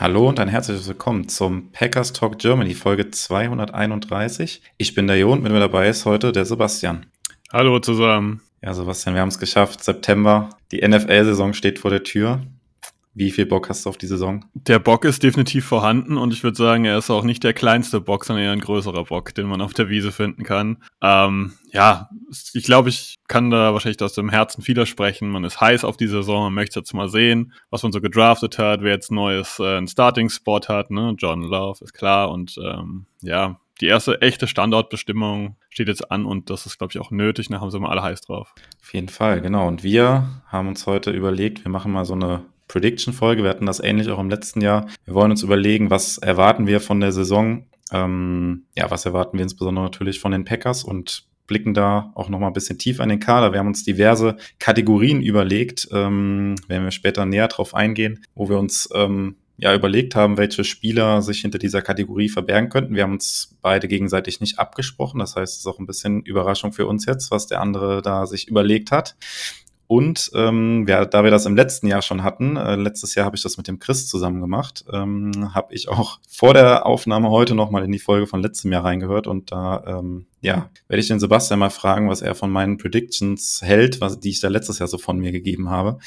Hallo und ein herzliches Willkommen zum Packers Talk Germany Folge 231. Ich bin der Jo und mit mir dabei ist heute der Sebastian. Hallo zusammen. Ja, Sebastian, wir haben es geschafft. September, die NFL-Saison steht vor der Tür. Wie viel Bock hast du auf die Saison? Der Bock ist definitiv vorhanden und ich würde sagen, er ist auch nicht der kleinste Bock, sondern eher ein größerer Bock, den man auf der Wiese finden kann. Ähm, ja, ich glaube, ich kann da wahrscheinlich aus dem Herzen vieler sprechen. Man ist heiß auf die Saison, man möchte jetzt mal sehen, was man so gedraftet hat, wer jetzt neues äh, einen Starting-Spot hat. Ne? John Love ist klar und ähm, ja, die erste echte Standortbestimmung steht jetzt an und das ist, glaube ich, auch nötig. Da haben sie mal alle heiß drauf. Auf jeden Fall, genau. Und wir haben uns heute überlegt, wir machen mal so eine Prediction-Folge. Wir hatten das ähnlich auch im letzten Jahr. Wir wollen uns überlegen, was erwarten wir von der Saison. Ähm, ja, was erwarten wir insbesondere natürlich von den Packers und blicken da auch noch mal ein bisschen tiefer in den Kader. Wir haben uns diverse Kategorien überlegt, ähm, werden wir später näher drauf eingehen, wo wir uns ähm, ja überlegt haben, welche Spieler sich hinter dieser Kategorie verbergen könnten. Wir haben uns beide gegenseitig nicht abgesprochen. Das heißt, es ist auch ein bisschen Überraschung für uns jetzt, was der andere da sich überlegt hat. Und ähm, ja, da wir das im letzten Jahr schon hatten, äh, letztes Jahr habe ich das mit dem Chris zusammen gemacht, ähm, habe ich auch vor der Aufnahme heute nochmal in die Folge von letztem Jahr reingehört und da ähm, ja, werde ich den Sebastian mal fragen, was er von meinen Predictions hält, was, die ich da letztes Jahr so von mir gegeben habe.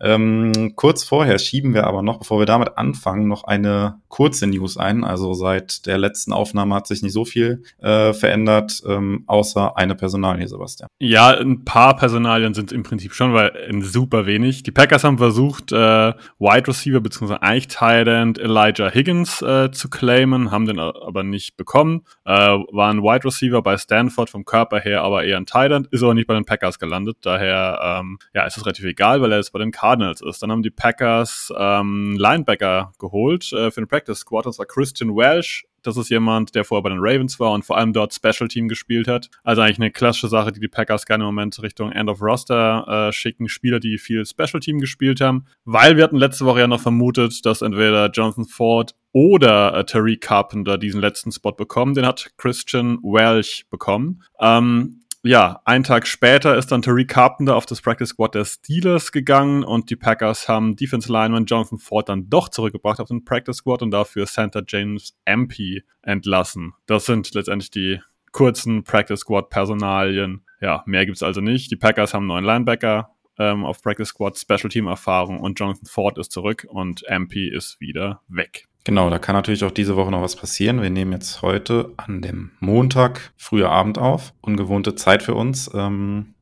Ähm, kurz vorher schieben wir aber noch, bevor wir damit anfangen, noch eine kurze News ein. Also seit der letzten Aufnahme hat sich nicht so viel äh, verändert, ähm, außer eine Personalie, Sebastian. Ja, ein paar Personalien sind im Prinzip schon, weil in super wenig. Die Packers haben versucht, äh, Wide Receiver bzw. eigentlich Tight End Elijah Higgins äh, zu claimen, haben den aber nicht bekommen. Äh, war ein Wide Receiver bei Stanford vom Körper her, aber eher ein Tight End, ist aber nicht bei den Packers gelandet. Daher ähm, ja, ist es relativ egal, weil er jetzt bei den Cardinals ist. Dann haben die Packers ähm, Linebacker geholt äh, für den Practice Squad. Das war Christian Welsh. Das ist jemand, der vorher bei den Ravens war und vor allem dort Special Team gespielt hat. Also eigentlich eine klassische Sache, die die Packers gerne im Moment Richtung End of Roster äh, schicken. Spieler, die viel Special Team gespielt haben. Weil wir hatten letzte Woche ja noch vermutet, dass entweder Jonathan Ford oder äh, Tariq Carpenter diesen letzten Spot bekommen. Den hat Christian Welch bekommen. Ähm, ja, einen Tag später ist dann Tariq Carpenter auf das Practice Squad der Steelers gegangen und die Packers haben Defense Lineman Jonathan Ford dann doch zurückgebracht auf den Practice Squad und dafür Center James Ampe entlassen. Das sind letztendlich die kurzen Practice Squad Personalien. Ja, mehr gibt's also nicht. Die Packers haben einen neuen Linebacker ähm, auf Practice Squad, Special Team Erfahrung und Jonathan Ford ist zurück und Ampe ist wieder weg. Genau, da kann natürlich auch diese Woche noch was passieren. Wir nehmen jetzt heute an dem Montag früher Abend auf. Ungewohnte Zeit für uns. Ähm,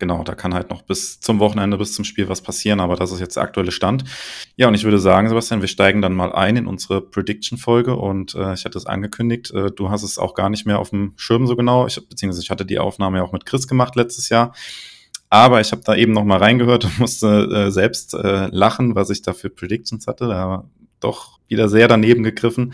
genau, da kann halt noch bis zum Wochenende, bis zum Spiel was passieren, aber das ist jetzt der aktuelle Stand. Ja, und ich würde sagen, Sebastian, wir steigen dann mal ein in unsere Prediction-Folge und äh, ich hatte es angekündigt, äh, du hast es auch gar nicht mehr auf dem Schirm so genau, ich, beziehungsweise ich hatte die Aufnahme ja auch mit Chris gemacht letztes Jahr. Aber ich habe da eben noch mal reingehört und musste äh, selbst äh, lachen, was ich da für Predictions hatte. Da doch wieder sehr daneben gegriffen.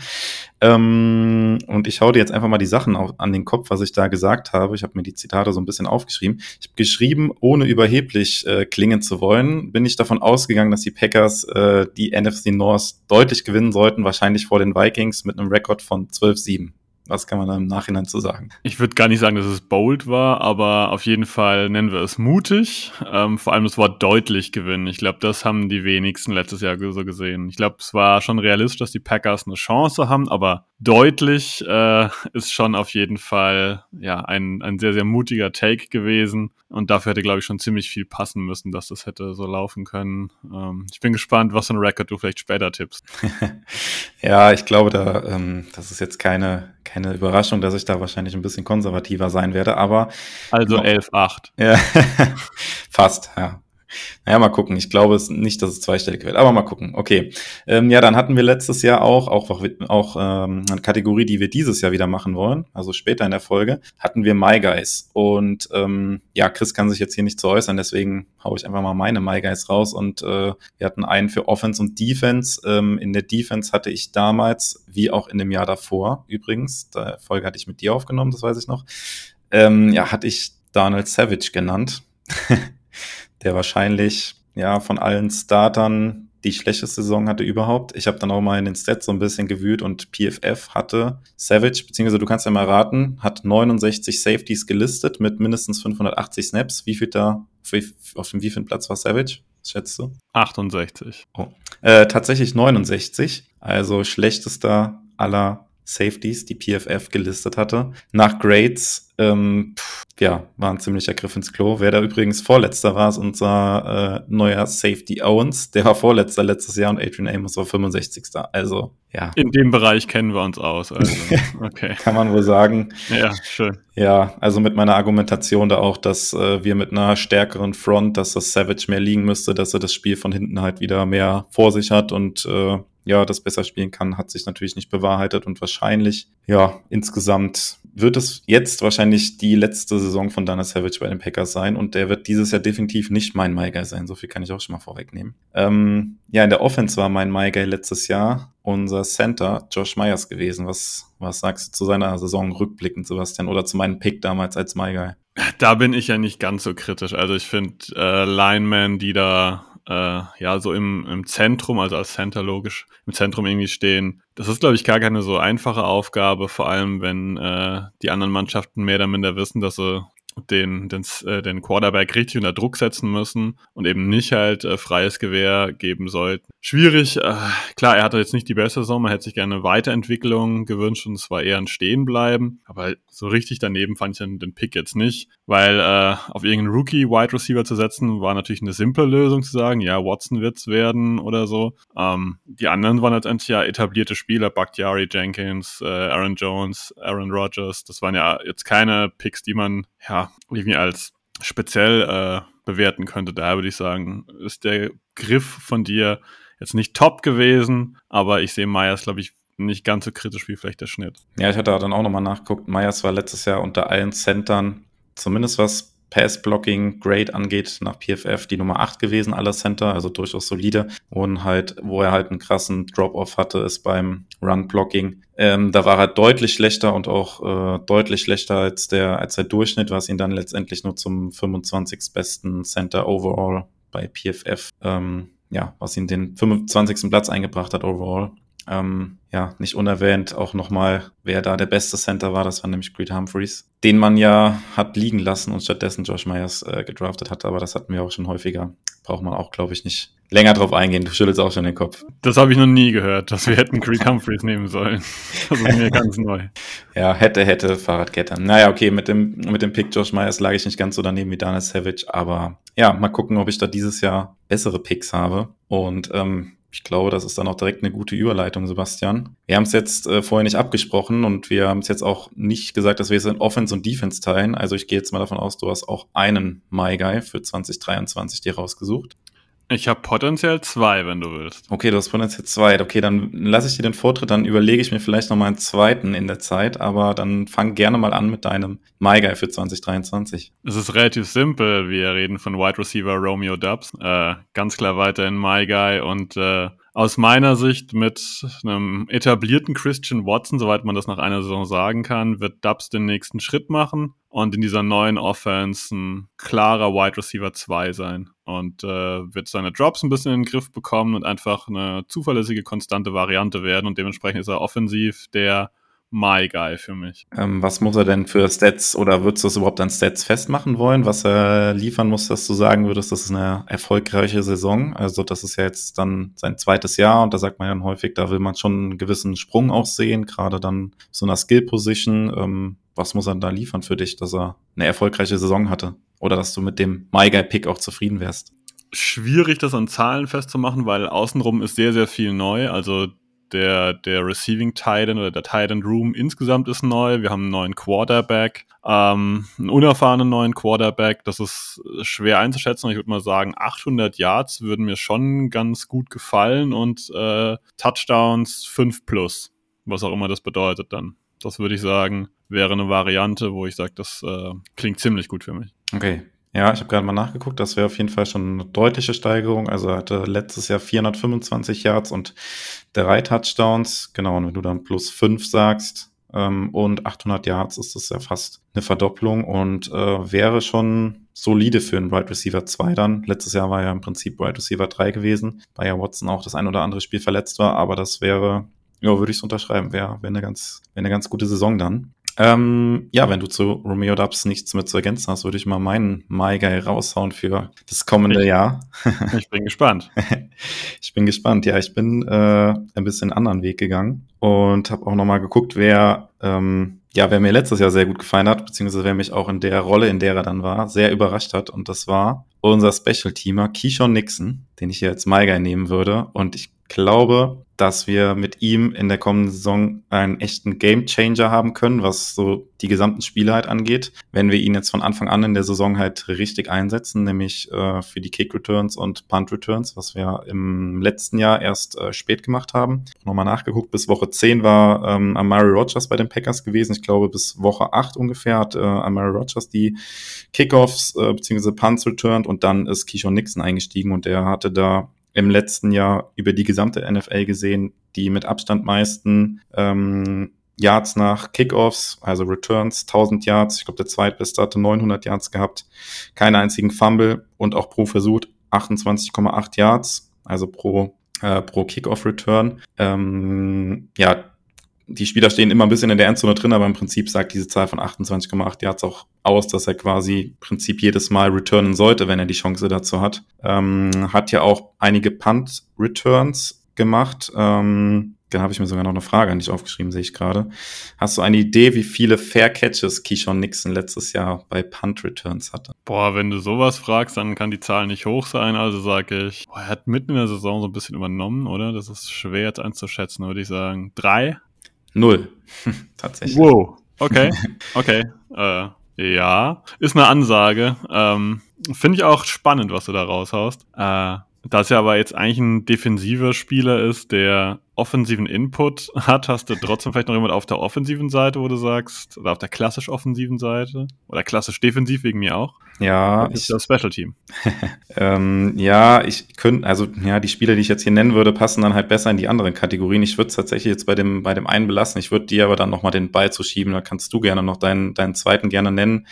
Ähm, und ich hau dir jetzt einfach mal die Sachen auf, an den Kopf, was ich da gesagt habe. Ich habe mir die Zitate so ein bisschen aufgeschrieben. Ich habe geschrieben, ohne überheblich äh, klingen zu wollen, bin ich davon ausgegangen, dass die Packers äh, die NFC North deutlich gewinnen sollten, wahrscheinlich vor den Vikings mit einem Rekord von 12-7. Was kann man da im Nachhinein zu sagen? Ich würde gar nicht sagen, dass es bold war, aber auf jeden Fall nennen wir es mutig. Ähm, vor allem das Wort deutlich gewinnen. Ich glaube, das haben die wenigsten letztes Jahr so gesehen. Ich glaube, es war schon realistisch, dass die Packers eine Chance haben, aber deutlich äh, ist schon auf jeden Fall ja ein, ein sehr, sehr mutiger Take gewesen. Und dafür hätte, glaube ich, schon ziemlich viel passen müssen, dass das hätte so laufen können. Ähm, ich bin gespannt, was für ein Record du vielleicht später tippst. ja, ich glaube, da, ähm, das ist jetzt keine, keine Überraschung, dass ich da wahrscheinlich ein bisschen konservativer sein werde, aber. Also 11-8. Ja, fast, ja. Naja, mal gucken. Ich glaube es nicht, dass es zweistellig wird, aber mal gucken. Okay. Ähm, ja, dann hatten wir letztes Jahr auch, auch, auch ähm, eine Kategorie, die wir dieses Jahr wieder machen wollen, also später in der Folge, hatten wir My Guys. Und ähm, ja, Chris kann sich jetzt hier nicht zu äußern, deswegen haue ich einfach mal meine My Guys raus. Und äh, wir hatten einen für Offense und Defense. Ähm, in der Defense hatte ich damals, wie auch in dem Jahr davor übrigens, die Folge hatte ich mit dir aufgenommen, das weiß ich noch, ähm, ja, hatte ich Donald Savage genannt. der wahrscheinlich ja von allen Startern die schlechteste Saison hatte überhaupt. Ich habe dann auch mal in den Stats so ein bisschen gewühlt und PFF hatte Savage, beziehungsweise du kannst ja mal raten, hat 69 Safeties gelistet mit mindestens 580 Snaps. Wie viel da, auf dem wievielten Platz war Savage? Was schätzt du? 68. Oh. Äh, tatsächlich 69, also schlechtester aller Safeties, die PFF gelistet hatte. Nach Grades, ähm, pff, ja, war ein ziemlicher Griff ins Klo. Wer da übrigens Vorletzter war, ist unser äh, neuer Safety Owens. Der war Vorletzter letztes Jahr und Adrian Amos war 65. Also, ja. In dem Bereich kennen wir uns aus. Also, okay. Kann man wohl sagen. Ja, schön. Ja, also mit meiner Argumentation da auch, dass äh, wir mit einer stärkeren Front, dass das Savage mehr liegen müsste, dass er das Spiel von hinten halt wieder mehr vor sich hat und äh, ja, das besser spielen kann, hat sich natürlich nicht bewahrheitet und wahrscheinlich, ja, insgesamt wird es jetzt wahrscheinlich die letzte Saison von Dana Savage bei den Packers sein und der wird dieses Jahr definitiv nicht mein My sein. So viel kann ich auch schon mal vorwegnehmen. Ähm, ja, in der Offense war mein My letztes Jahr unser Center Josh Myers gewesen. Was, was sagst du zu seiner Saison rückblickend, Sebastian, oder zu meinem Pick damals als My? Da bin ich ja nicht ganz so kritisch. Also ich finde äh, Linemen, die da äh, ja so im, im Zentrum, also als Center logisch, im Zentrum irgendwie stehen. Das ist, glaube ich, gar keine so einfache Aufgabe, vor allem wenn äh, die anderen Mannschaften mehr oder minder wissen, dass sie den, den, äh, den Quarterback richtig unter Druck setzen müssen und eben nicht halt äh, freies Gewehr geben sollten. Schwierig, äh, klar, er hatte jetzt nicht die beste Saison, man hätte sich gerne eine Weiterentwicklung gewünscht und es war eher ein Stehenbleiben, aber so richtig daneben fand ich den, den Pick jetzt nicht, weil äh, auf irgendeinen Rookie-Wide Receiver zu setzen, war natürlich eine simple Lösung zu sagen, ja, Watson wird's werden oder so. Ähm, die anderen waren letztendlich ja etablierte Spieler, Bakhtiari, Jenkins, äh, Aaron Jones, Aaron Rodgers, das waren ja jetzt keine Picks, die man ja irgendwie als speziell äh, bewerten könnte. Da würde ich sagen, ist der Griff von dir jetzt nicht top gewesen, aber ich sehe Myers, glaube ich, nicht ganz so kritisch wie vielleicht der Schnitt. Ja, ich hatte dann auch nochmal nachgeguckt. Myers war letztes Jahr unter allen Centern, zumindest was Pass-Blocking Grade angeht, nach PFF die Nummer 8 gewesen, aller Center, also durchaus solide. Und halt, wo er halt einen krassen Drop-Off hatte, ist beim Run-Blocking. Ähm, da war er deutlich schlechter und auch äh, deutlich schlechter als der, als der Durchschnitt, was ihn dann letztendlich nur zum 25. besten Center overall bei PFF, ähm, ja, was ihn den 25. Platz eingebracht hat overall. Ähm, ja, nicht unerwähnt auch nochmal, wer da der beste Center war, das war nämlich Creed Humphreys, den man ja hat liegen lassen und stattdessen Josh Myers äh, gedraftet hat, aber das hatten wir auch schon häufiger. Braucht man auch, glaube ich, nicht länger drauf eingehen. Du schüttelst auch schon den Kopf. Das habe ich noch nie gehört, dass wir hätten Creed Humphreys nehmen sollen. Das ist mir ganz neu. Ja, hätte, hätte, Fahrradkette. Naja, okay, mit dem, mit dem Pick Josh Myers lag ich nicht ganz so daneben wie Dana Savage, aber ja, mal gucken, ob ich da dieses Jahr bessere Picks habe. Und ähm, ich glaube, das ist dann auch direkt eine gute Überleitung, Sebastian. Wir haben es jetzt äh, vorher nicht abgesprochen und wir haben es jetzt auch nicht gesagt, dass wir es in Offense und Defense teilen. Also ich gehe jetzt mal davon aus, du hast auch einen My Guy für 2023 dir rausgesucht. Ich habe potenziell zwei, wenn du willst. Okay, du hast potenziell zwei. Okay, dann lasse ich dir den Vortritt, dann überlege ich mir vielleicht noch mal einen zweiten in der Zeit, aber dann fang gerne mal an mit deinem My Guy für 2023. Es ist relativ simpel. Wir reden von Wide Receiver Romeo Dubs. Äh, ganz klar weiterhin My Guy und äh, aus meiner Sicht mit einem etablierten Christian Watson, soweit man das nach einer Saison sagen kann, wird Dubs den nächsten Schritt machen und in dieser neuen Offense ein klarer Wide Receiver 2 sein. Und äh, wird seine Drops ein bisschen in den Griff bekommen und einfach eine zuverlässige, konstante Variante werden. Und dementsprechend ist er offensiv der My Guy für mich. Ähm, was muss er denn für Stats oder würdest du es überhaupt an Stats festmachen wollen, was er liefern muss, dass du sagen würdest, das ist eine erfolgreiche Saison? Also das ist ja jetzt dann sein zweites Jahr und da sagt man ja häufig, da will man schon einen gewissen Sprung auch sehen, gerade dann so einer Skill-Position. Ähm, was muss er da liefern für dich, dass er eine erfolgreiche Saison hatte? Oder dass du mit dem My Guy-Pick auch zufrieden wärst? Schwierig, das an Zahlen festzumachen, weil außenrum ist sehr, sehr viel neu. Also Der, der Receiving Titan oder der Titan Room insgesamt ist neu. Wir haben einen neuen Quarterback, ähm, einen unerfahrenen neuen Quarterback. Das ist schwer einzuschätzen. Ich würde mal sagen, 800 Yards würden mir schon ganz gut gefallen und äh, Touchdowns 5 plus, was auch immer das bedeutet dann. Das würde ich sagen, wäre eine Variante, wo ich sage, das äh, klingt ziemlich gut für mich. Okay. Ja, ich habe gerade mal nachgeguckt, das wäre auf jeden Fall schon eine deutliche Steigerung. Also er hatte letztes Jahr 425 Yards und drei Touchdowns. Genau, und wenn du dann plus fünf sagst ähm, und 800 Yards, ist das ja fast eine Verdopplung und äh, wäre schon solide für einen Wide Receiver 2 dann. Letztes Jahr war ja im Prinzip Wide Receiver 3 gewesen, weil ja Watson auch das ein oder andere Spiel verletzt war, aber das wäre ja, würde ich es unterschreiben. Wäre wär eine, ganz, wär eine ganz gute Saison dann. Ähm, ja, wenn du zu Romeo Dubs nichts mehr zu ergänzen hast, würde ich mal meinen My Guy raushauen für das kommende ich, Jahr. ich bin gespannt. ich bin gespannt. Ja, ich bin äh, ein bisschen anderen Weg gegangen und habe auch nochmal geguckt, wer, ähm, ja, wer mir letztes Jahr sehr gut gefallen hat, beziehungsweise wer mich auch in der Rolle, in der er dann war, sehr überrascht hat. Und das war unser Special-Teamer Keyshawn Nixon, den ich hier als My Guy nehmen würde. Und ich glaube, dass wir mit ihm in der kommenden Saison einen echten Game Changer haben können, was so die gesamten Spiele halt angeht, wenn wir ihn jetzt von Anfang an in der Saison halt richtig einsetzen, nämlich äh, für die Kick Returns und Punt Returns, was wir im letzten Jahr erst äh, spät gemacht haben. Nochmal nachgeguckt, bis Woche 10 war ähm, Amari Rogers bei den Packers gewesen. Ich glaube, bis Woche 8 ungefähr hat äh, Amari Rogers die Kickoffs äh, bzw. Punts returned und dann ist Keyshawn Nixon eingestiegen und der hatte da im letzten Jahr über die gesamte NFL gesehen, die mit Abstand meisten ähm, Yards nach Kickoffs, also Returns, 1000 Yards. Ich glaube, der zweitbeste hatte 900 Yards gehabt, keinen einzigen Fumble und auch pro Versuch 28,8 Yards, also pro äh, pro Kickoff Return. Ähm, ja, die Spieler stehen immer ein bisschen in der Endzone drin, aber im Prinzip sagt diese Zahl von 28,8 Yards auch aus, dass er quasi im Prinzip jedes Mal returnen sollte, wenn er die Chance dazu hat. Ähm, hat ja auch einige Punt-Returns gemacht. Ähm, dann habe ich mir sogar noch eine Frage an dich aufgeschrieben, sehe ich gerade. Hast du eine Idee, wie viele Fair Catches Keyshawn Nixon letztes Jahr bei Punt Returns hatte? Boah, wenn du sowas fragst, dann kann die Zahl nicht hoch sein. Also sage ich, boah, er hat mitten in der Saison so ein bisschen übernommen, oder? Das ist schwer jetzt einzuschätzen, würde ich sagen. Drei? Null. Tatsächlich. Wow. Okay. Okay. äh, ja. Ist eine Ansage. Ähm, Finde ich auch spannend, was du da raushaust. Äh, da es ja aber jetzt eigentlich ein defensiver Spieler ist, der offensiven Input hat, hast du trotzdem vielleicht noch jemand auf der offensiven Seite, wo du sagst, oder auf der klassisch offensiven Seite, oder klassisch defensiv wegen mir auch. Ja, das ist das Special Team. ähm, ja, ich könnte, also ja, die Spieler, die ich jetzt hier nennen würde, passen dann halt besser in die anderen Kategorien. Ich würde es tatsächlich jetzt bei dem, bei dem einen belassen. Ich würde dir aber dann nochmal den Ball zu schieben. Da kannst du gerne noch deinen, deinen zweiten gerne nennen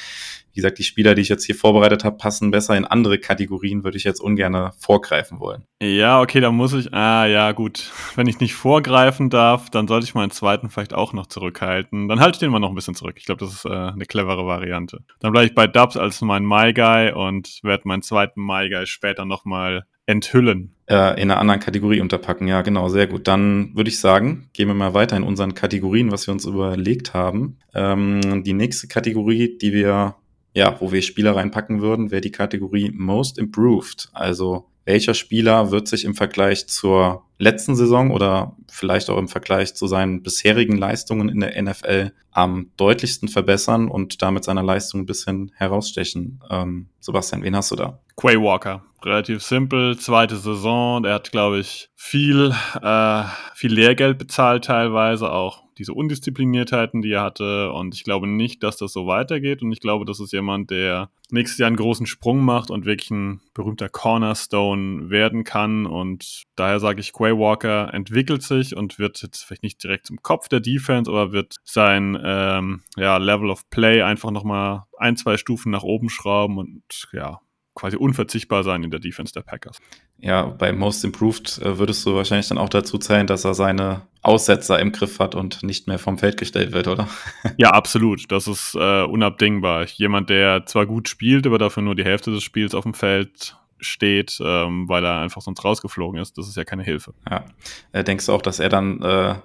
wie gesagt, die Spieler, die ich jetzt hier vorbereitet habe, passen besser in andere Kategorien, würde ich jetzt ungern vorgreifen wollen. Ja, okay, dann muss ich, ah ja, gut. Wenn ich nicht vorgreifen darf, dann sollte ich meinen zweiten vielleicht auch noch zurückhalten. Dann halte ich den mal noch ein bisschen zurück. Ich glaube, das ist äh, eine clevere Variante. Dann bleibe ich bei Dubs als mein My Guy und werde meinen zweiten My Guy später nochmal enthüllen. Äh, in einer anderen Kategorie unterpacken, ja, genau, sehr gut. Dann würde ich sagen, gehen wir mal weiter in unseren Kategorien, was wir uns überlegt haben. Ähm, die nächste Kategorie, die wir ja, wo wir Spieler reinpacken würden, wäre die Kategorie Most Improved. Also welcher Spieler wird sich im Vergleich zur letzten Saison oder vielleicht auch im Vergleich zu seinen bisherigen Leistungen in der NFL am deutlichsten verbessern und damit seiner Leistung ein bisschen herausstechen. Ähm, Sebastian, wen hast du da? Quay Walker. Relativ simpel, zweite Saison. Er hat, glaube ich, viel, äh, viel Lehrgeld bezahlt teilweise auch diese Undiszipliniertheiten, die er hatte. Und ich glaube nicht, dass das so weitergeht. Und ich glaube, das ist jemand, der nächstes Jahr einen großen Sprung macht und wirklich ein berühmter Cornerstone werden kann. Und daher sage ich, Quay Walker entwickelt sich und wird jetzt vielleicht nicht direkt zum Kopf der Defense, aber wird sein ähm, ja, Level of Play einfach nochmal ein, zwei Stufen nach oben schrauben und ja, quasi unverzichtbar sein in der Defense der Packers. Ja, bei Most Improved äh, würdest du wahrscheinlich dann auch dazu zählen, dass er seine Aussetzer im Griff hat und nicht mehr vom Feld gestellt wird, oder? ja, absolut. Das ist äh, unabdingbar. Jemand, der zwar gut spielt, aber dafür nur die Hälfte des Spiels auf dem Feld steht, ähm, weil er einfach sonst rausgeflogen ist, das ist ja keine Hilfe. Ja. Äh, denkst du auch, dass er dann äh,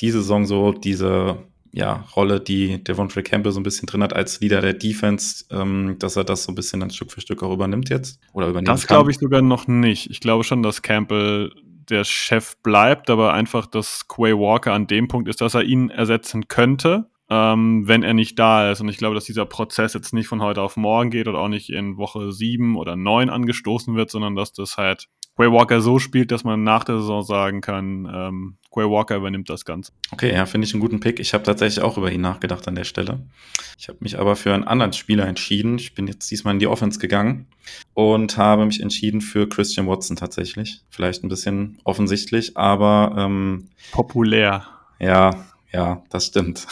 diese Saison so diese ja, Rolle, die Devontae Campbell so ein bisschen drin hat als Leader der Defense, ähm, dass er das so ein bisschen dann Stück für Stück auch übernimmt jetzt? Oder übernimmt Das glaube ich sogar noch nicht. Ich glaube schon, dass Campbell der Chef bleibt, aber einfach, dass Quay Walker an dem Punkt ist, dass er ihn ersetzen könnte, ähm, wenn er nicht da ist. Und ich glaube, dass dieser Prozess jetzt nicht von heute auf morgen geht oder auch nicht in Woche sieben oder neun angestoßen wird, sondern dass das halt Quay Walker so spielt, dass man nach der Saison sagen kann, ähm, Quay Walker übernimmt das Ganze. Okay, ja, finde ich einen guten Pick. Ich habe tatsächlich auch über ihn nachgedacht an der Stelle. Ich habe mich aber für einen anderen Spieler entschieden. Ich bin jetzt diesmal in die Offense gegangen und habe mich entschieden für Christian Watson tatsächlich. Vielleicht ein bisschen offensichtlich, aber ähm, populär. Ja, ja, das stimmt.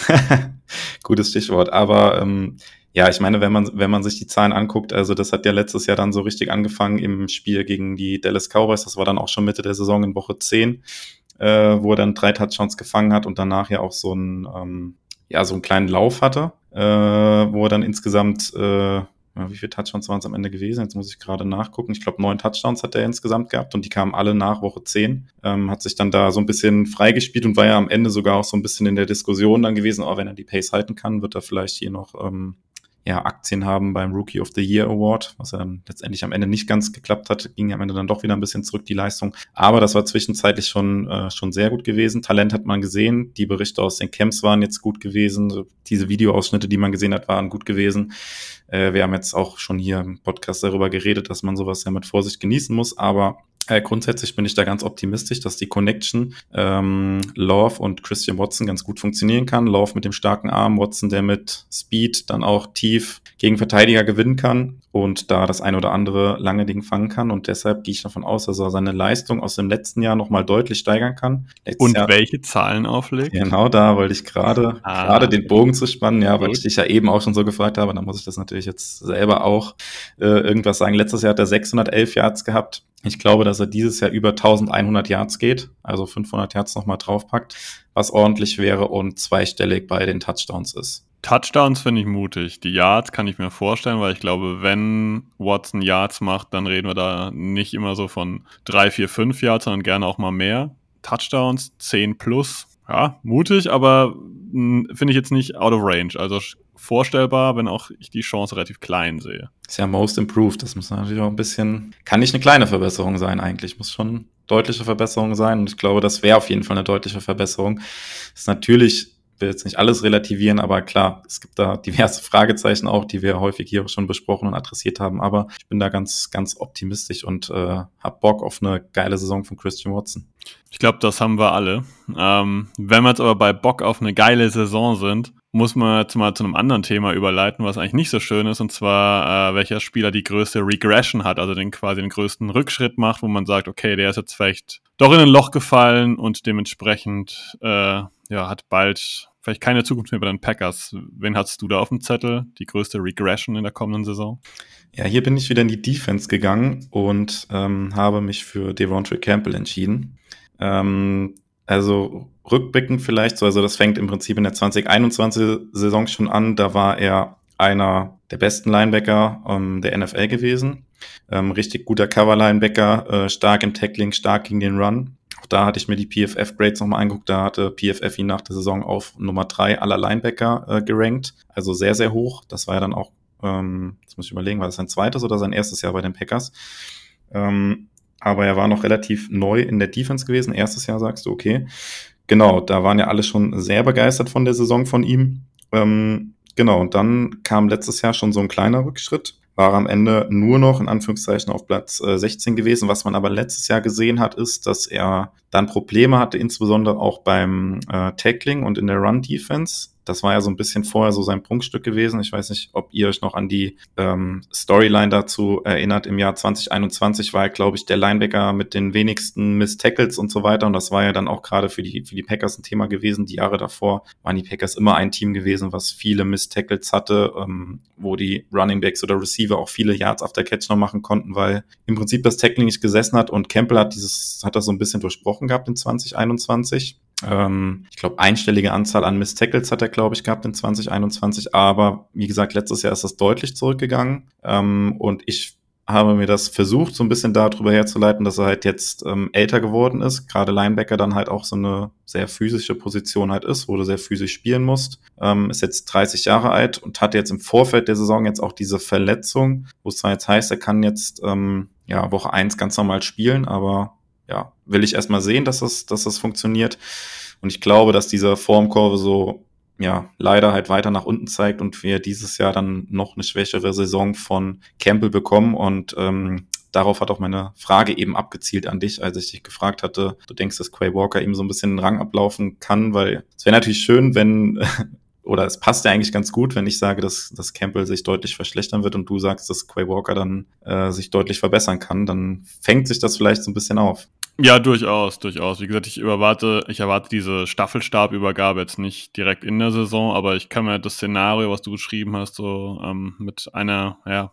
Gutes Stichwort. Aber ähm, ja, ich meine, wenn man, wenn man sich die Zahlen anguckt, also das hat ja letztes Jahr dann so richtig angefangen im Spiel gegen die Dallas Cowboys. Das war dann auch schon Mitte der Saison in Woche 10, äh, wo er dann drei Touchdowns gefangen hat und danach ja auch so einen, ähm, ja, so einen kleinen Lauf hatte, äh, wo er dann insgesamt äh, wie viele Touchdowns waren es am Ende gewesen? Jetzt muss ich gerade nachgucken. Ich glaube, neun Touchdowns hat er insgesamt gehabt und die kamen alle nach Woche zehn. Ähm, hat sich dann da so ein bisschen freigespielt und war ja am Ende sogar auch so ein bisschen in der Diskussion dann gewesen, oh, wenn er die Pace halten kann, wird er vielleicht hier noch ähm, ja, Aktien haben beim Rookie of the Year Award, was dann letztendlich am Ende nicht ganz geklappt hat, ging am Ende dann doch wieder ein bisschen zurück, die Leistung. Aber das war zwischenzeitlich schon, äh, schon sehr gut gewesen. Talent hat man gesehen, die Berichte aus den Camps waren jetzt gut gewesen, diese Videoausschnitte, die man gesehen hat, waren gut gewesen. Äh, wir haben jetzt auch schon hier im Podcast darüber geredet, dass man sowas ja mit Vorsicht genießen muss, aber äh, grundsätzlich bin ich da ganz optimistisch, dass die Connection ähm, Love und Christian Watson ganz gut funktionieren kann. Love mit dem starken Arm, Watson, der mit Speed dann auch tief gegen Verteidiger gewinnen kann und da das ein oder andere lange Ding fangen kann. Und deshalb gehe ich davon aus, dass er seine Leistung aus dem letzten Jahr nochmal deutlich steigern kann. Letztes und Jahr, welche Zahlen auflegt? Genau, da wollte ich gerade ah, gerade den Bogen zu spannen, ja, weil ich dich ja eben auch schon so gefragt habe. Da muss ich das natürlich jetzt selber auch äh, irgendwas sagen. Letztes Jahr hat er 611 Yards gehabt. Ich glaube, dass er dieses Jahr über 1100 Yards geht, also 500 Yards nochmal draufpackt, was ordentlich wäre und zweistellig bei den Touchdowns ist. Touchdowns finde ich mutig. Die Yards kann ich mir vorstellen, weil ich glaube, wenn Watson Yards macht, dann reden wir da nicht immer so von drei, vier, fünf Yards, sondern gerne auch mal mehr. Touchdowns 10 plus, ja, mutig, aber hm, finde ich jetzt nicht out of range. Also vorstellbar, wenn auch ich die Chance relativ klein sehe. Ist ja most improved. Das muss natürlich auch ein bisschen, kann nicht eine kleine Verbesserung sein eigentlich. Muss schon deutliche Verbesserung sein. Und ich glaube, das wäre auf jeden Fall eine deutliche Verbesserung. Ist natürlich will jetzt nicht alles relativieren, aber klar, es gibt da diverse Fragezeichen auch, die wir häufig hier schon besprochen und adressiert haben. Aber ich bin da ganz, ganz optimistisch und äh, hab Bock auf eine geile Saison von Christian Watson. Ich glaube, das haben wir alle. Ähm, wenn wir jetzt aber bei Bock auf eine geile Saison sind, muss man jetzt mal zu einem anderen Thema überleiten, was eigentlich nicht so schön ist, und zwar, äh, welcher Spieler die größte Regression hat, also den quasi den größten Rückschritt macht, wo man sagt, okay, der ist jetzt vielleicht doch in ein Loch gefallen und dementsprechend äh, ja, hat bald vielleicht keine Zukunft mehr bei den Packers. Wen hast du da auf dem Zettel? Die größte Regression in der kommenden Saison? Ja, hier bin ich wieder in die Defense gegangen und ähm, habe mich für Devontae Campbell entschieden. Ähm, also rückblickend vielleicht so, also das fängt im Prinzip in der 2021-Saison schon an. Da war er einer der besten Linebacker ähm, der NFL gewesen. Ähm, richtig guter Cover-Linebacker, äh, stark im Tackling, stark gegen den Run. Da hatte ich mir die PFF-Grades nochmal angeguckt. Da hatte PFF ihn nach der Saison auf Nummer drei aller Linebacker äh, gerankt. Also sehr, sehr hoch. Das war ja dann auch, ähm, jetzt muss ich überlegen, war das sein zweites oder sein erstes Jahr bei den Packers? Ähm, aber er war noch relativ neu in der Defense gewesen. Erstes Jahr sagst du, okay. Genau, da waren ja alle schon sehr begeistert von der Saison von ihm. Ähm, genau, und dann kam letztes Jahr schon so ein kleiner Rückschritt war am Ende nur noch in Anführungszeichen auf Platz äh, 16 gewesen. Was man aber letztes Jahr gesehen hat, ist, dass er dann Probleme hatte, insbesondere auch beim äh, Tackling und in der Run-Defense. Das war ja so ein bisschen vorher so sein Prunkstück gewesen. Ich weiß nicht, ob ihr euch noch an die ähm, Storyline dazu erinnert. Im Jahr 2021 war er, glaube ich, der Linebacker mit den wenigsten Miss Tackles und so weiter. Und das war ja dann auch gerade für die, für die Packers ein Thema gewesen. Die Jahre davor waren die Packers immer ein Team gewesen, was viele Miss Tackles hatte, ähm, wo die Running Backs oder Receiver auch viele Yards after Catch noch machen konnten, weil im Prinzip das Tackling nicht gesessen hat. Und Campbell hat dieses, hat das so ein bisschen durchbrochen gehabt in 2021. Ähm, ich glaube, einstellige Anzahl an Miss Tackles hat er, glaube ich, gehabt in 2021. Aber wie gesagt, letztes Jahr ist das deutlich zurückgegangen. Ähm, und ich habe mir das versucht, so ein bisschen darüber herzuleiten, dass er halt jetzt ähm, älter geworden ist. Gerade Linebacker dann halt auch so eine sehr physische Position halt ist, wo du sehr physisch spielen musst. Ähm, ist jetzt 30 Jahre alt und hat jetzt im Vorfeld der Saison jetzt auch diese Verletzung, wo es zwar jetzt heißt, er kann jetzt ähm, ja Woche eins ganz normal spielen, aber ja, will ich erstmal sehen, dass das, dass das funktioniert. Und ich glaube, dass diese Formkurve so ja, leider halt weiter nach unten zeigt und wir dieses Jahr dann noch eine schwächere Saison von Campbell bekommen. Und ähm, darauf hat auch meine Frage eben abgezielt an dich, als ich dich gefragt hatte, du denkst, dass Quay Walker eben so ein bisschen den Rang ablaufen kann, weil es wäre natürlich schön, wenn, oder es passt ja eigentlich ganz gut, wenn ich sage, dass, dass Campbell sich deutlich verschlechtern wird und du sagst, dass Quay Walker dann äh, sich deutlich verbessern kann, dann fängt sich das vielleicht so ein bisschen auf. Ja, durchaus, durchaus. Wie gesagt, ich erwarte, ich erwarte diese Staffelstabübergabe jetzt nicht direkt in der Saison, aber ich kann mir das Szenario, was du beschrieben hast, so ähm, mit einer, ja,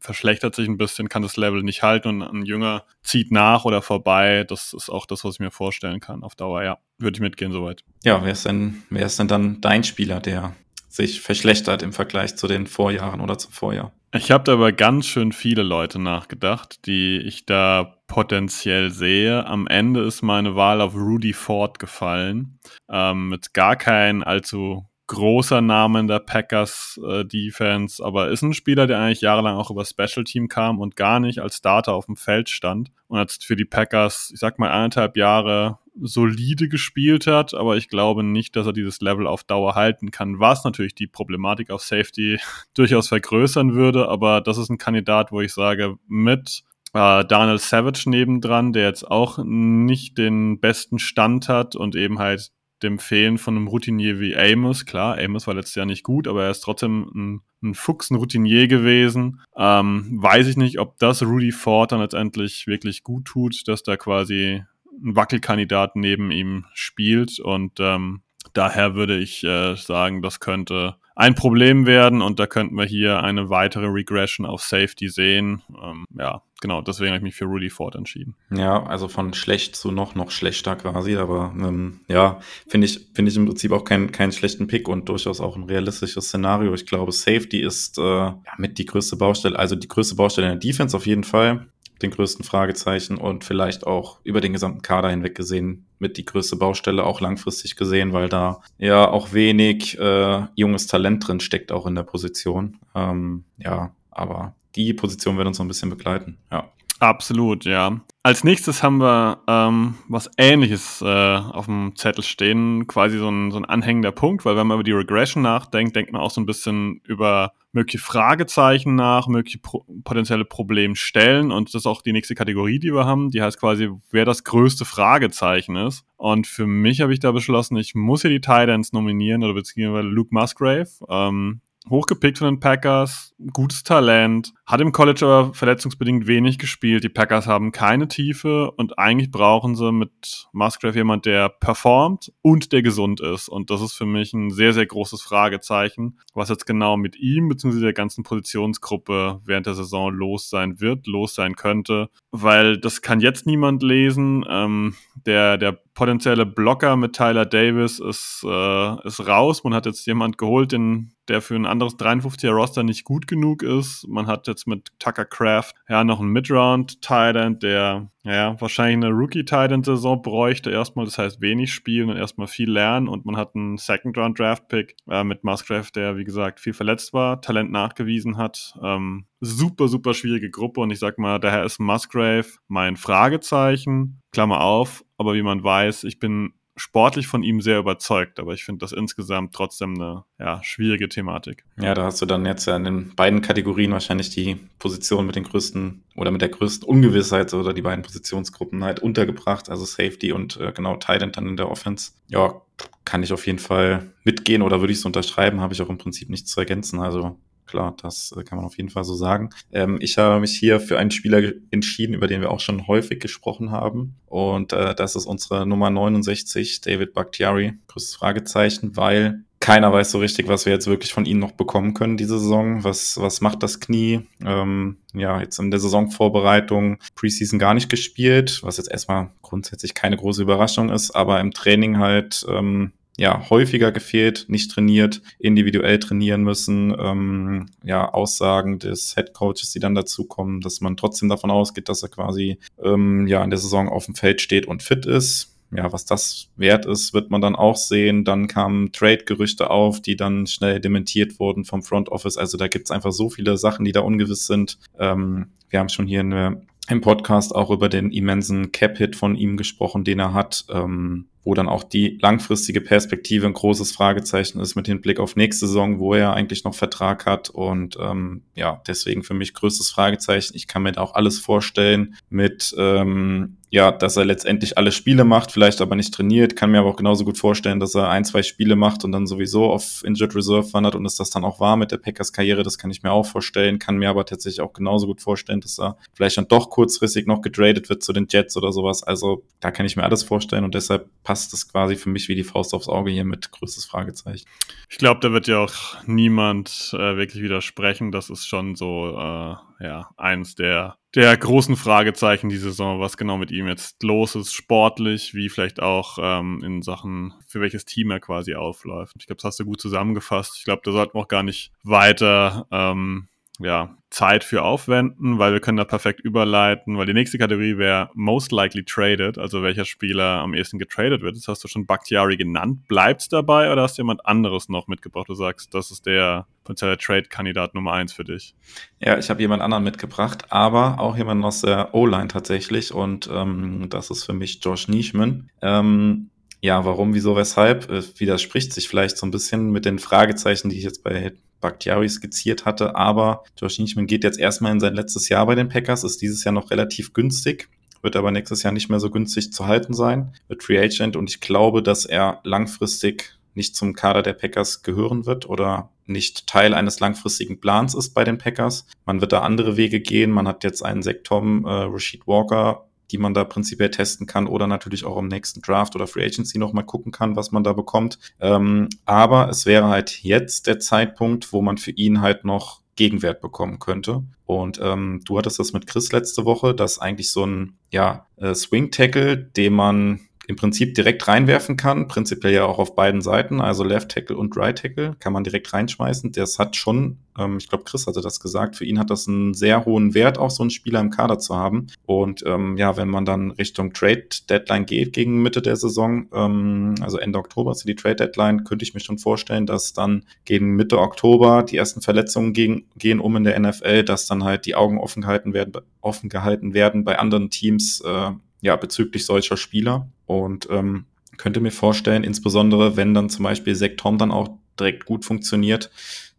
verschlechtert sich ein bisschen, kann das Level nicht halten und ein Jünger zieht nach oder vorbei. Das ist auch das, was ich mir vorstellen kann auf Dauer. Ja, würde ich mitgehen soweit. Ja, wer ist denn, wer ist denn dann dein Spieler, der sich verschlechtert im Vergleich zu den Vorjahren oder zum Vorjahr? Ich habe da aber ganz schön viele Leute nachgedacht, die ich da potenziell sehe. Am Ende ist meine Wahl auf Rudy Ford gefallen. Ähm, mit gar kein allzu großer Name in der Packers äh, Defense, aber ist ein Spieler, der eigentlich jahrelang auch über Special Team kam und gar nicht als Starter auf dem Feld stand und hat für die Packers, ich sag mal, eineinhalb Jahre solide gespielt hat, aber ich glaube nicht, dass er dieses Level auf Dauer halten kann, was natürlich die Problematik auf Safety durchaus vergrößern würde, aber das ist ein Kandidat, wo ich sage, mit äh, Daniel Savage nebendran, der jetzt auch nicht den besten Stand hat und eben halt dem Fehlen von einem Routinier wie Amos. Klar, Amos war letztes Jahr nicht gut, aber er ist trotzdem ein, ein Fuchs, ein Routinier gewesen. Ähm, weiß ich nicht, ob das Rudy Ford dann letztendlich wirklich gut tut, dass da quasi ein Wackelkandidat neben ihm spielt und ähm, daher würde ich äh, sagen, das könnte ein Problem werden und da könnten wir hier eine weitere Regression auf Safety sehen. Ähm, ja, genau, deswegen habe ich mich für Rudy Ford entschieden. Ja, also von schlecht zu noch, noch schlechter quasi, aber ähm, ja, finde ich, finde ich im Prinzip auch keinen keinen schlechten Pick und durchaus auch ein realistisches Szenario. Ich glaube, Safety ist äh, ja, mit die größte Baustelle, also die größte Baustelle in der Defense auf jeden Fall den größten Fragezeichen und vielleicht auch über den gesamten Kader hinweg gesehen mit die größte Baustelle auch langfristig gesehen, weil da ja auch wenig äh, junges Talent drin steckt, auch in der Position. Ähm, ja, aber die Position wird uns noch ein bisschen begleiten, ja. Absolut, ja. Als nächstes haben wir ähm, was Ähnliches äh, auf dem Zettel stehen, quasi so ein, so ein anhängender Punkt, weil wenn man über die Regression nachdenkt, denkt man auch so ein bisschen über mögliche Fragezeichen nach, mögliche pro potenzielle Problemstellen und das ist auch die nächste Kategorie, die wir haben, die heißt quasi, wer das größte Fragezeichen ist. Und für mich habe ich da beschlossen, ich muss hier die Titans nominieren oder beziehungsweise Luke Musgrave. Ähm, hochgepickt von den Packers, gutes Talent, hat im College aber verletzungsbedingt wenig gespielt. Die Packers haben keine Tiefe und eigentlich brauchen sie mit Musgrave jemand, der performt und der gesund ist. Und das ist für mich ein sehr, sehr großes Fragezeichen, was jetzt genau mit ihm bzw. der ganzen Positionsgruppe während der Saison los sein wird, los sein könnte, weil das kann jetzt niemand lesen. Ähm, der, der potenzielle Blocker mit Tyler Davis ist, äh, ist raus. Man hat jetzt jemand geholt, den, der für ein anderes 53er Roster nicht gut genug ist. Man hat jetzt mit Tucker Craft ja noch einen Midround-Titan, der ja, wahrscheinlich eine Rookie-Titan-Saison bräuchte erstmal, das heißt wenig spielen und erstmal viel lernen. Und man hat einen Second-Round-Draft-Pick äh, mit Musgrave, der wie gesagt viel verletzt war, Talent nachgewiesen hat. Ähm, super, super schwierige Gruppe. Und ich sag mal, daher ist Musgrave mein Fragezeichen, Klammer auf, aber wie man weiß, ich bin sportlich von ihm sehr überzeugt, aber ich finde das insgesamt trotzdem eine ja, schwierige Thematik. Ja, da hast du dann jetzt ja in den beiden Kategorien wahrscheinlich die Position mit den größten oder mit der größten Ungewissheit oder die beiden Positionsgruppen halt untergebracht, also Safety und äh, genau Titan dann in der Offense. Ja, kann ich auf jeden Fall mitgehen oder würde ich es unterschreiben, habe ich auch im Prinzip nichts zu ergänzen. Also klar, das äh, kann man auf jeden Fall so sagen. Ähm, ich habe mich hier für einen Spieler entschieden, über den wir auch schon häufig gesprochen haben. Und äh, das ist unsere Nummer 69, David Bakhtiari. Größtes Fragezeichen, weil keiner weiß so richtig, was wir jetzt wirklich von ihm noch bekommen können diese Saison. Was, was macht das Knie? Ähm, ja, jetzt in der Saisonvorbereitung Preseason gar nicht gespielt, was jetzt erstmal grundsätzlich keine große Überraschung ist, aber im Training halt ähm, ja, häufiger gefehlt, nicht trainiert, individuell trainieren müssen, ähm, ja, Aussagen des Head Coaches, die dann dazu kommen, dass man trotzdem davon ausgeht, dass er quasi ähm, ja in der Saison auf dem Feld steht und fit ist. Ja, was das wert ist, wird man dann auch sehen. Dann kamen Trade-Gerüchte auf, die dann schnell dementiert wurden vom Front Office. Also da gibt's einfach so viele Sachen, die da ungewiss sind. Ähm, wir haben schon hier eine im Podcast auch über den immensen Cap-Hit von ihm gesprochen, den er hat. Ähm, wo dann auch die langfristige Perspektive ein großes Fragezeichen ist mit Hinblick auf nächste Saison, wo er eigentlich noch Vertrag hat. Und ähm, ja, deswegen für mich größtes Fragezeichen. Ich kann mir auch alles vorstellen mit ähm, ja, dass er letztendlich alle Spiele macht, vielleicht aber nicht trainiert. Kann mir aber auch genauso gut vorstellen, dass er ein, zwei Spiele macht und dann sowieso auf Injured Reserve wandert und es das dann auch war mit der Packers Karriere. Das kann ich mir auch vorstellen. Kann mir aber tatsächlich auch genauso gut vorstellen, dass er vielleicht dann doch kurzfristig noch getradet wird zu den Jets oder sowas. Also da kann ich mir alles vorstellen und deshalb passt es quasi für mich wie die Faust aufs Auge hier mit größtes Fragezeichen. Ich glaube, da wird ja auch niemand äh, wirklich widersprechen. Das ist schon so, äh, ja, eins der der großen Fragezeichen die Saison, was genau mit ihm jetzt los ist, sportlich, wie vielleicht auch ähm, in Sachen, für welches Team er quasi aufläuft. Ich glaube, das hast du gut zusammengefasst. Ich glaube, da sollten wir auch gar nicht weiter ähm, ja, Zeit für aufwenden, weil wir können da perfekt überleiten, weil die nächste Kategorie wäre most likely traded, also welcher Spieler am ehesten getradet wird. Das hast du schon Bakhtiari genannt. Bleibt's dabei oder hast du jemand anderes noch mitgebracht? Du sagst, das ist der potenzielle Trade-Kandidat Nummer eins für dich. Ja, ich habe jemand anderen mitgebracht, aber auch jemanden aus der O-Line tatsächlich und ähm, das ist für mich Josh Nischman. Ähm, ja, warum, wieso, weshalb? Es widerspricht sich vielleicht so ein bisschen mit den Fragezeichen, die ich jetzt bei Bakhtiari skizziert hatte. Aber Josh Nischman geht jetzt erstmal in sein letztes Jahr bei den Packers, ist dieses Jahr noch relativ günstig, wird aber nächstes Jahr nicht mehr so günstig zu halten sein, wird Free Agent und ich glaube, dass er langfristig nicht zum Kader der Packers gehören wird oder nicht Teil eines langfristigen Plans ist bei den Packers. Man wird da andere Wege gehen. Man hat jetzt einen Sektom, äh, Rashid Walker die man da prinzipiell testen kann oder natürlich auch im nächsten Draft oder Free Agency nochmal gucken kann, was man da bekommt. Ähm, aber es wäre halt jetzt der Zeitpunkt, wo man für ihn halt noch Gegenwert bekommen könnte. Und ähm, du hattest das mit Chris letzte Woche, dass eigentlich so ein ja, äh, Swing Tackle, den man im Prinzip direkt reinwerfen kann, prinzipiell ja auch auf beiden Seiten, also Left Tackle und Right Tackle, kann man direkt reinschmeißen. Das hat schon, ähm, ich glaube, Chris hatte das gesagt, für ihn hat das einen sehr hohen Wert, auch so einen Spieler im Kader zu haben. Und ähm, ja, wenn man dann Richtung Trade Deadline geht gegen Mitte der Saison, ähm, also Ende Oktober ist die Trade Deadline, könnte ich mir schon vorstellen, dass dann gegen Mitte Oktober die ersten Verletzungen gegen, gehen um in der NFL, dass dann halt die Augen offen gehalten werden, offen gehalten werden bei anderen Teams, äh, ja, bezüglich solcher Spieler. Und ähm, könnte mir vorstellen, insbesondere wenn dann zum Beispiel Sektom dann auch direkt gut funktioniert,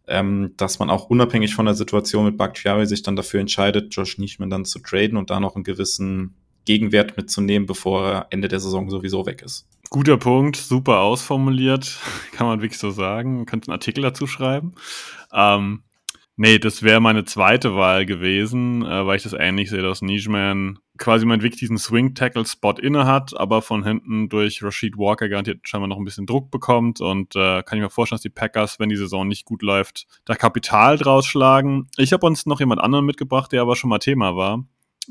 ähm, dass man auch unabhängig von der Situation mit Bakhtiari sich dann dafür entscheidet, Josh Nischman dann zu traden und da noch einen gewissen Gegenwert mitzunehmen, bevor er Ende der Saison sowieso weg ist. Guter Punkt, super ausformuliert, kann man wirklich so sagen. Könnte einen Artikel dazu schreiben. Ähm, Nee, das wäre meine zweite Wahl gewesen, äh, weil ich das ähnlich sehe, dass Nijman quasi mein wirklich diesen Swing-Tackle-Spot inne hat, aber von hinten durch Rashid Walker garantiert scheinbar noch ein bisschen Druck bekommt und äh, kann ich mir vorstellen, dass die Packers, wenn die Saison nicht gut läuft, da Kapital draus schlagen. Ich habe uns noch jemand anderen mitgebracht, der aber schon mal Thema war.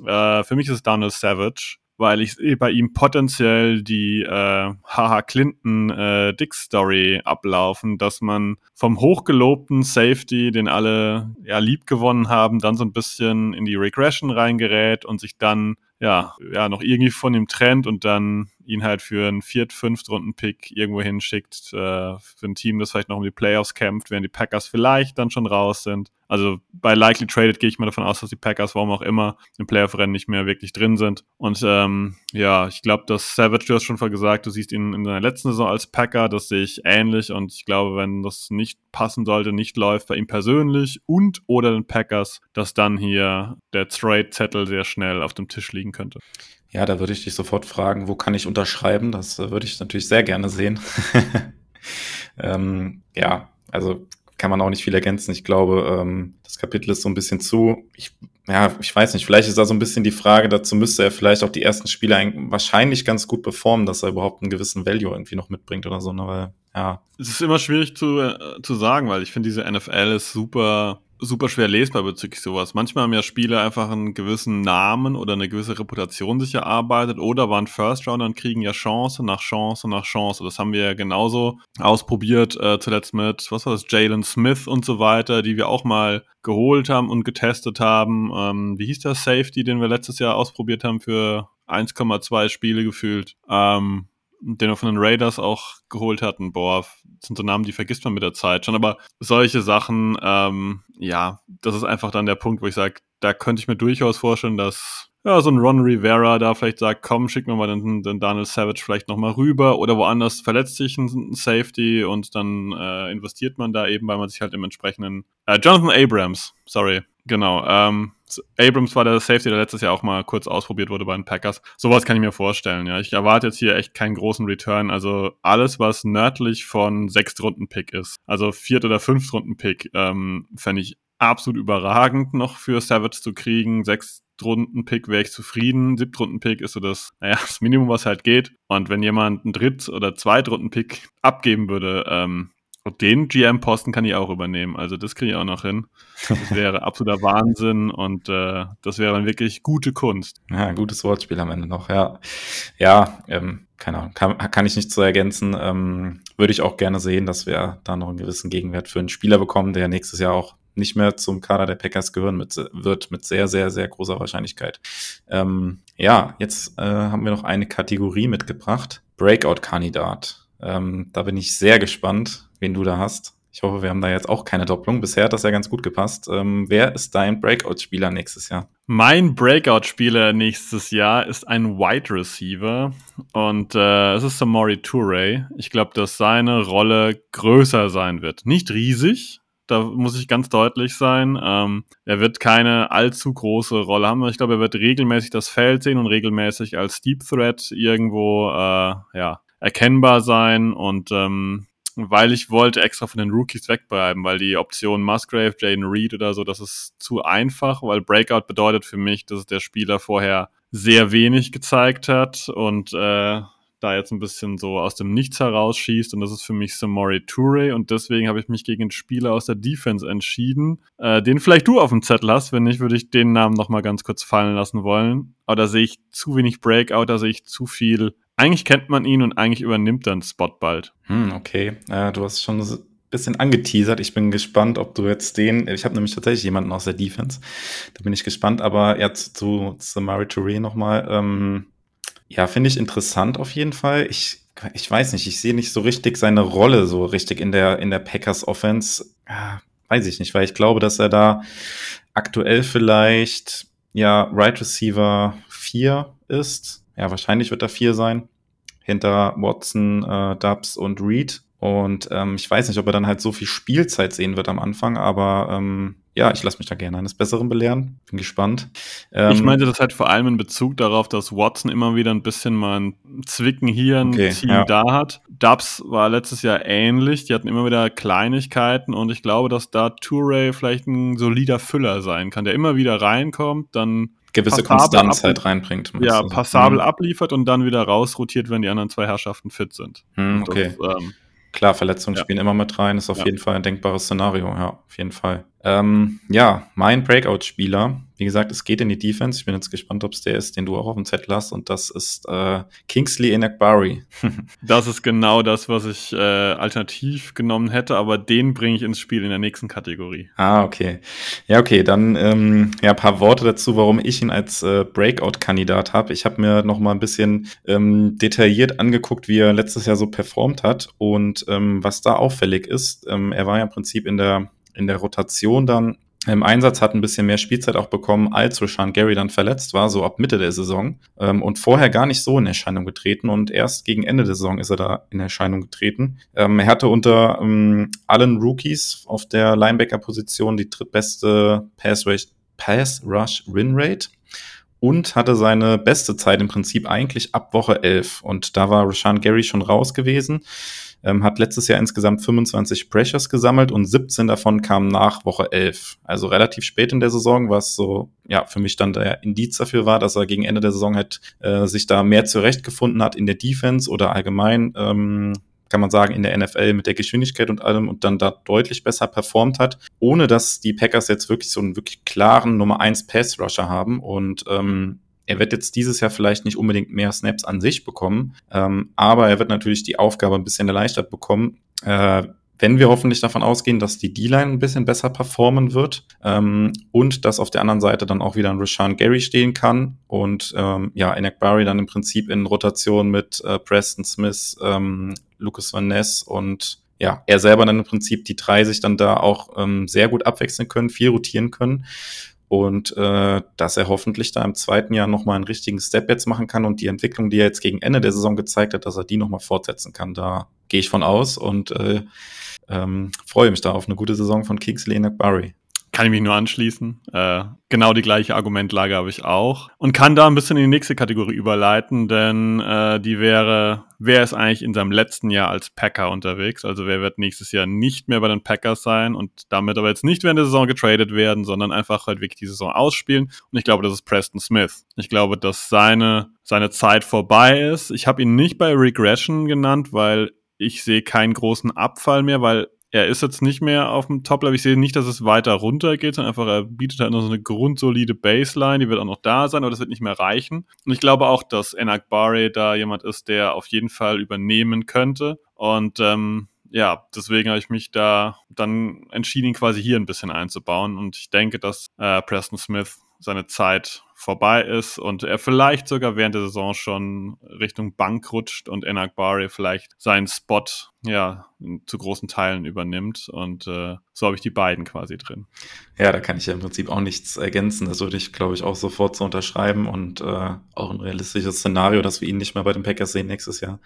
Äh, für mich ist es Donald Savage weil ich sehe bei ihm potenziell die äh, Haha Clinton äh, Dick Story ablaufen, dass man vom hochgelobten Safety, den alle ja lieb gewonnen haben, dann so ein bisschen in die Regression reingerät und sich dann ja, ja, noch irgendwie von dem Trend und dann ihn halt für einen Viert-, Fünft-Runden-Pick irgendwo hinschickt, äh, für ein Team, das vielleicht noch um die Playoffs kämpft, während die Packers vielleicht dann schon raus sind. Also bei Likely Traded gehe ich mal davon aus, dass die Packers, warum auch immer, im Playoff-Rennen nicht mehr wirklich drin sind. Und ähm, ja, ich glaube, dass Savage, du hast schon vorher gesagt, du siehst ihn in seiner letzten Saison als Packer, das sehe ich ähnlich und ich glaube, wenn das nicht passen sollte, nicht läuft bei ihm persönlich und oder den Packers, dass dann hier der Trade-Zettel sehr schnell auf dem Tisch liegen könnte. Ja, da würde ich dich sofort fragen, wo kann ich unterschreiben? Das äh, würde ich natürlich sehr gerne sehen. ähm, ja, also kann man auch nicht viel ergänzen. Ich glaube, ähm, das Kapitel ist so ein bisschen zu. Ich, ja, ich weiß nicht, vielleicht ist da so ein bisschen die Frage, dazu müsste er vielleicht auch die ersten Spiele wahrscheinlich ganz gut performen, dass er überhaupt einen gewissen Value irgendwie noch mitbringt oder so, ne? weil, ja. Es ist immer schwierig zu, äh, zu sagen, weil ich finde, diese NFL ist super super schwer lesbar bezüglich sowas. Manchmal haben ja Spieler einfach einen gewissen Namen oder eine gewisse Reputation sich erarbeitet oder waren First Rounder und kriegen ja Chance nach Chance nach Chance. Das haben wir ja genauso ausprobiert, äh, zuletzt mit, was war das, Jalen Smith und so weiter, die wir auch mal geholt haben und getestet haben. Ähm, wie hieß der Safety, den wir letztes Jahr ausprobiert haben für 1,2 Spiele gefühlt? Ähm, den wir von den Raiders auch geholt hatten. Boah, sind so Namen, die vergisst man mit der Zeit schon. Aber solche Sachen, ähm, ja, das ist einfach dann der Punkt, wo ich sage, da könnte ich mir durchaus vorstellen, dass ja, so ein Ron Rivera da vielleicht sagt, komm, schick mir mal den, den Daniel Savage vielleicht nochmal rüber oder woanders verletzt sich ein Safety und dann äh, investiert man da eben, weil man sich halt im entsprechenden äh, Jonathan Abrams, sorry, genau, ähm, Abrams war der Safety, der letztes Jahr auch mal kurz ausprobiert wurde bei den Packers. Sowas kann ich mir vorstellen, ja. Ich erwarte jetzt hier echt keinen großen Return. Also alles, was nördlich von Sechstrunden-Pick ist, also Viert- oder Fünftrunden-Pick, ähm, fände ich absolut überragend noch für Savage zu kriegen. Sechs Runden-Pick wäre ich zufrieden. Siebtrunden-Pick ist so das, naja, das Minimum, was halt geht. Und wenn jemand einen Dritt- oder Zweitrunden-Pick abgeben würde, ähm, den GM-Posten kann ich auch übernehmen. Also das kriege ich auch noch hin. Das wäre absoluter Wahnsinn und äh, das wäre dann wirklich gute Kunst. Ja, gutes Wortspiel am Ende noch, ja. Ja, ähm, keine Ahnung, kann, kann ich nicht so ergänzen. Ähm, würde ich auch gerne sehen, dass wir da noch einen gewissen Gegenwert für einen Spieler bekommen, der nächstes Jahr auch nicht mehr zum Kader der Packers gehören mit, wird, mit sehr, sehr, sehr großer Wahrscheinlichkeit. Ähm, ja, jetzt äh, haben wir noch eine Kategorie mitgebracht. Breakout-Kandidat. Ähm, da bin ich sehr gespannt, wen du da hast. Ich hoffe, wir haben da jetzt auch keine Doppelung. Bisher hat das ja ganz gut gepasst. Ähm, wer ist dein Breakout-Spieler nächstes Jahr? Mein Breakout-Spieler nächstes Jahr ist ein Wide Receiver und äh, es ist Samori Toure. Ich glaube, dass seine Rolle größer sein wird. Nicht riesig, da muss ich ganz deutlich sein. Ähm, er wird keine allzu große Rolle haben. Ich glaube, er wird regelmäßig das Feld sehen und regelmäßig als Deep Threat irgendwo äh, ja, erkennbar sein. Und ähm, weil ich wollte extra von den Rookies wegbleiben, weil die Option Musgrave, Jaden Reed oder so, das ist zu einfach, weil Breakout bedeutet für mich, dass der Spieler vorher sehr wenig gezeigt hat und äh, da jetzt ein bisschen so aus dem Nichts herausschießt und das ist für mich Samori Toure und deswegen habe ich mich gegen einen Spieler aus der Defense entschieden, äh, den vielleicht du auf dem Zettel hast, wenn nicht, würde ich den Namen nochmal ganz kurz fallen lassen wollen, aber da sehe ich zu wenig Breakout, da sehe ich zu viel, eigentlich kennt man ihn und eigentlich übernimmt er einen Spot bald. Hm, okay, äh, du hast schon ein bisschen angeteasert. Ich bin gespannt, ob du jetzt den, ich habe nämlich tatsächlich jemanden aus der Defense, da bin ich gespannt, aber jetzt zu, zu Samari Touré nochmal, ähm, ja, finde ich interessant auf jeden Fall. Ich, ich weiß nicht, ich sehe nicht so richtig seine Rolle so richtig in der, in der Packers Offense. Ja, weiß ich nicht, weil ich glaube, dass er da aktuell vielleicht, ja, Right Receiver 4 ist. Ja, wahrscheinlich wird er 4 sein. Hinter Watson, äh, Dubs und Reed. Und ähm, ich weiß nicht, ob er dann halt so viel Spielzeit sehen wird am Anfang, aber ähm, ja, ich lasse mich da gerne eines Besseren belehren. Bin gespannt. Ähm, ich meinte das halt vor allem in Bezug darauf, dass Watson immer wieder ein bisschen mal ein Zwicken hier, ein okay, Team ja. da hat. Dubs war letztes Jahr ähnlich. Die hatten immer wieder Kleinigkeiten und ich glaube, dass da Touré vielleicht ein solider Füller sein kann, der immer wieder reinkommt, dann gewisse Konstanz halt reinbringt. Ja, passabel mhm. abliefert und dann wieder rausrotiert, wenn die anderen zwei Herrschaften fit sind. Mhm, okay. Das, ähm, Klar, Verletzungen ja. spielen immer mit rein, ist auf ja. jeden Fall ein denkbares Szenario, ja, auf jeden Fall. Ähm, ja, mein Breakout-Spieler, wie gesagt, es geht in die Defense. Ich bin jetzt gespannt, ob es der ist, den du auch auf dem Zettel hast. Und das ist äh, Kingsley Enakbari. das ist genau das, was ich äh, alternativ genommen hätte, aber den bringe ich ins Spiel in der nächsten Kategorie. Ah, okay. Ja, okay, dann ähm, ja, paar Worte dazu, warum ich ihn als äh, Breakout-Kandidat habe. Ich habe mir noch mal ein bisschen ähm, detailliert angeguckt, wie er letztes Jahr so performt hat und ähm, was da auffällig ist. Ähm, er war ja im Prinzip in der in der Rotation dann im Einsatz hat ein bisschen mehr Spielzeit auch bekommen, als Rashan Gary dann verletzt war, so ab Mitte der Saison. Ähm, und vorher gar nicht so in Erscheinung getreten und erst gegen Ende der Saison ist er da in Erscheinung getreten. Ähm, er hatte unter ähm, allen Rookies auf der Linebacker-Position die drittbeste Pass-Rush Pass und hatte seine beste Zeit im Prinzip eigentlich ab Woche 11. Und da war Rashan Gary schon raus gewesen ähm, hat letztes Jahr insgesamt 25 Pressures gesammelt und 17 davon kamen nach Woche 11. Also relativ spät in der Saison, was so, ja, für mich dann der Indiz dafür war, dass er gegen Ende der Saison halt äh, sich da mehr zurechtgefunden hat in der Defense oder allgemein, ähm, kann man sagen, in der NFL mit der Geschwindigkeit und allem und dann da deutlich besser performt hat, ohne dass die Packers jetzt wirklich so einen wirklich klaren Nummer 1 Pass Rusher haben und ähm, er wird jetzt dieses Jahr vielleicht nicht unbedingt mehr Snaps an sich bekommen, ähm, aber er wird natürlich die Aufgabe ein bisschen erleichtert bekommen. Äh, wenn wir hoffentlich davon ausgehen, dass die D-Line ein bisschen besser performen wird ähm, und dass auf der anderen Seite dann auch wieder ein Rashawn Gary stehen kann und ähm, ja, Enak Barry dann im Prinzip in Rotation mit äh, Preston Smith, ähm, Lucas Van Ness und ja, er selber dann im Prinzip die drei sich dann da auch ähm, sehr gut abwechseln können, viel rotieren können und äh, dass er hoffentlich da im zweiten Jahr nochmal einen richtigen Step jetzt machen kann und die Entwicklung, die er jetzt gegen Ende der Saison gezeigt hat, dass er die nochmal fortsetzen kann. Da gehe ich von aus und äh, ähm, freue mich da auf eine gute Saison von Kingsley Enagbari. Kann ich mich nur anschließen. Äh, genau die gleiche Argumentlage habe ich auch. Und kann da ein bisschen in die nächste Kategorie überleiten, denn äh, die wäre, wer ist eigentlich in seinem letzten Jahr als Packer unterwegs? Also wer wird nächstes Jahr nicht mehr bei den Packers sein und damit aber jetzt nicht während der Saison getradet werden, sondern einfach halt wirklich die Saison ausspielen. Und ich glaube, das ist Preston Smith. Ich glaube, dass seine, seine Zeit vorbei ist. Ich habe ihn nicht bei Regression genannt, weil ich sehe keinen großen Abfall mehr, weil er ist jetzt nicht mehr auf dem Top-Level. Ich sehe nicht, dass es weiter runter geht, sondern einfach, er bietet halt noch so eine grundsolide Baseline, die wird auch noch da sein, aber das wird nicht mehr reichen. Und ich glaube auch, dass Enak Barre da jemand ist, der auf jeden Fall übernehmen könnte. Und ähm, ja, deswegen habe ich mich da dann entschieden, ihn quasi hier ein bisschen einzubauen. Und ich denke, dass äh, Preston Smith seine Zeit vorbei ist und er vielleicht sogar während der Saison schon Richtung Bank rutscht und Enak Barre vielleicht seinen Spot ja zu großen Teilen übernimmt und äh, so habe ich die beiden quasi drin. Ja, da kann ich ja im Prinzip auch nichts ergänzen. Das würde ich, glaube ich, auch sofort so unterschreiben und äh, auch ein realistisches Szenario, dass wir ihn nicht mehr bei den Packers sehen nächstes Jahr.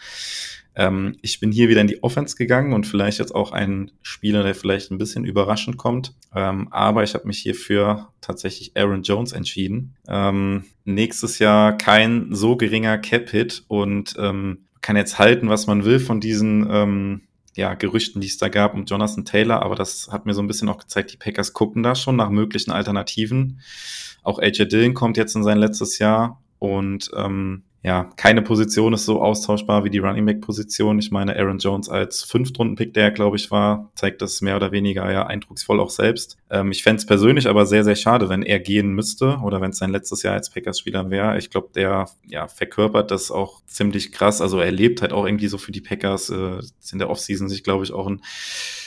Ähm, ich bin hier wieder in die Offense gegangen und vielleicht jetzt auch ein Spieler, der vielleicht ein bisschen überraschend kommt. Ähm, aber ich habe mich hier für tatsächlich Aaron Jones entschieden. Ähm, nächstes Jahr kein so geringer Cap-Hit und ähm, kann jetzt halten, was man will von diesen ähm, ja, Gerüchten, die es da gab um Jonathan Taylor, aber das hat mir so ein bisschen auch gezeigt, die Packers gucken da schon nach möglichen Alternativen. Auch AJ Dillon kommt jetzt in sein letztes Jahr und ähm, ja, keine Position ist so austauschbar wie die Running Back Position. Ich meine, Aaron Jones als Fünftrunden-Pick, der glaube ich war, zeigt das mehr oder weniger ja eindrucksvoll auch selbst. Ähm, ich fände es persönlich aber sehr, sehr schade, wenn er gehen müsste oder wenn es sein letztes Jahr als Packers-Spieler wäre. Ich glaube, der ja, verkörpert das auch ziemlich krass. Also er lebt halt auch irgendwie so für die Packers, äh, in der Offseason sich, glaube ich, auch ein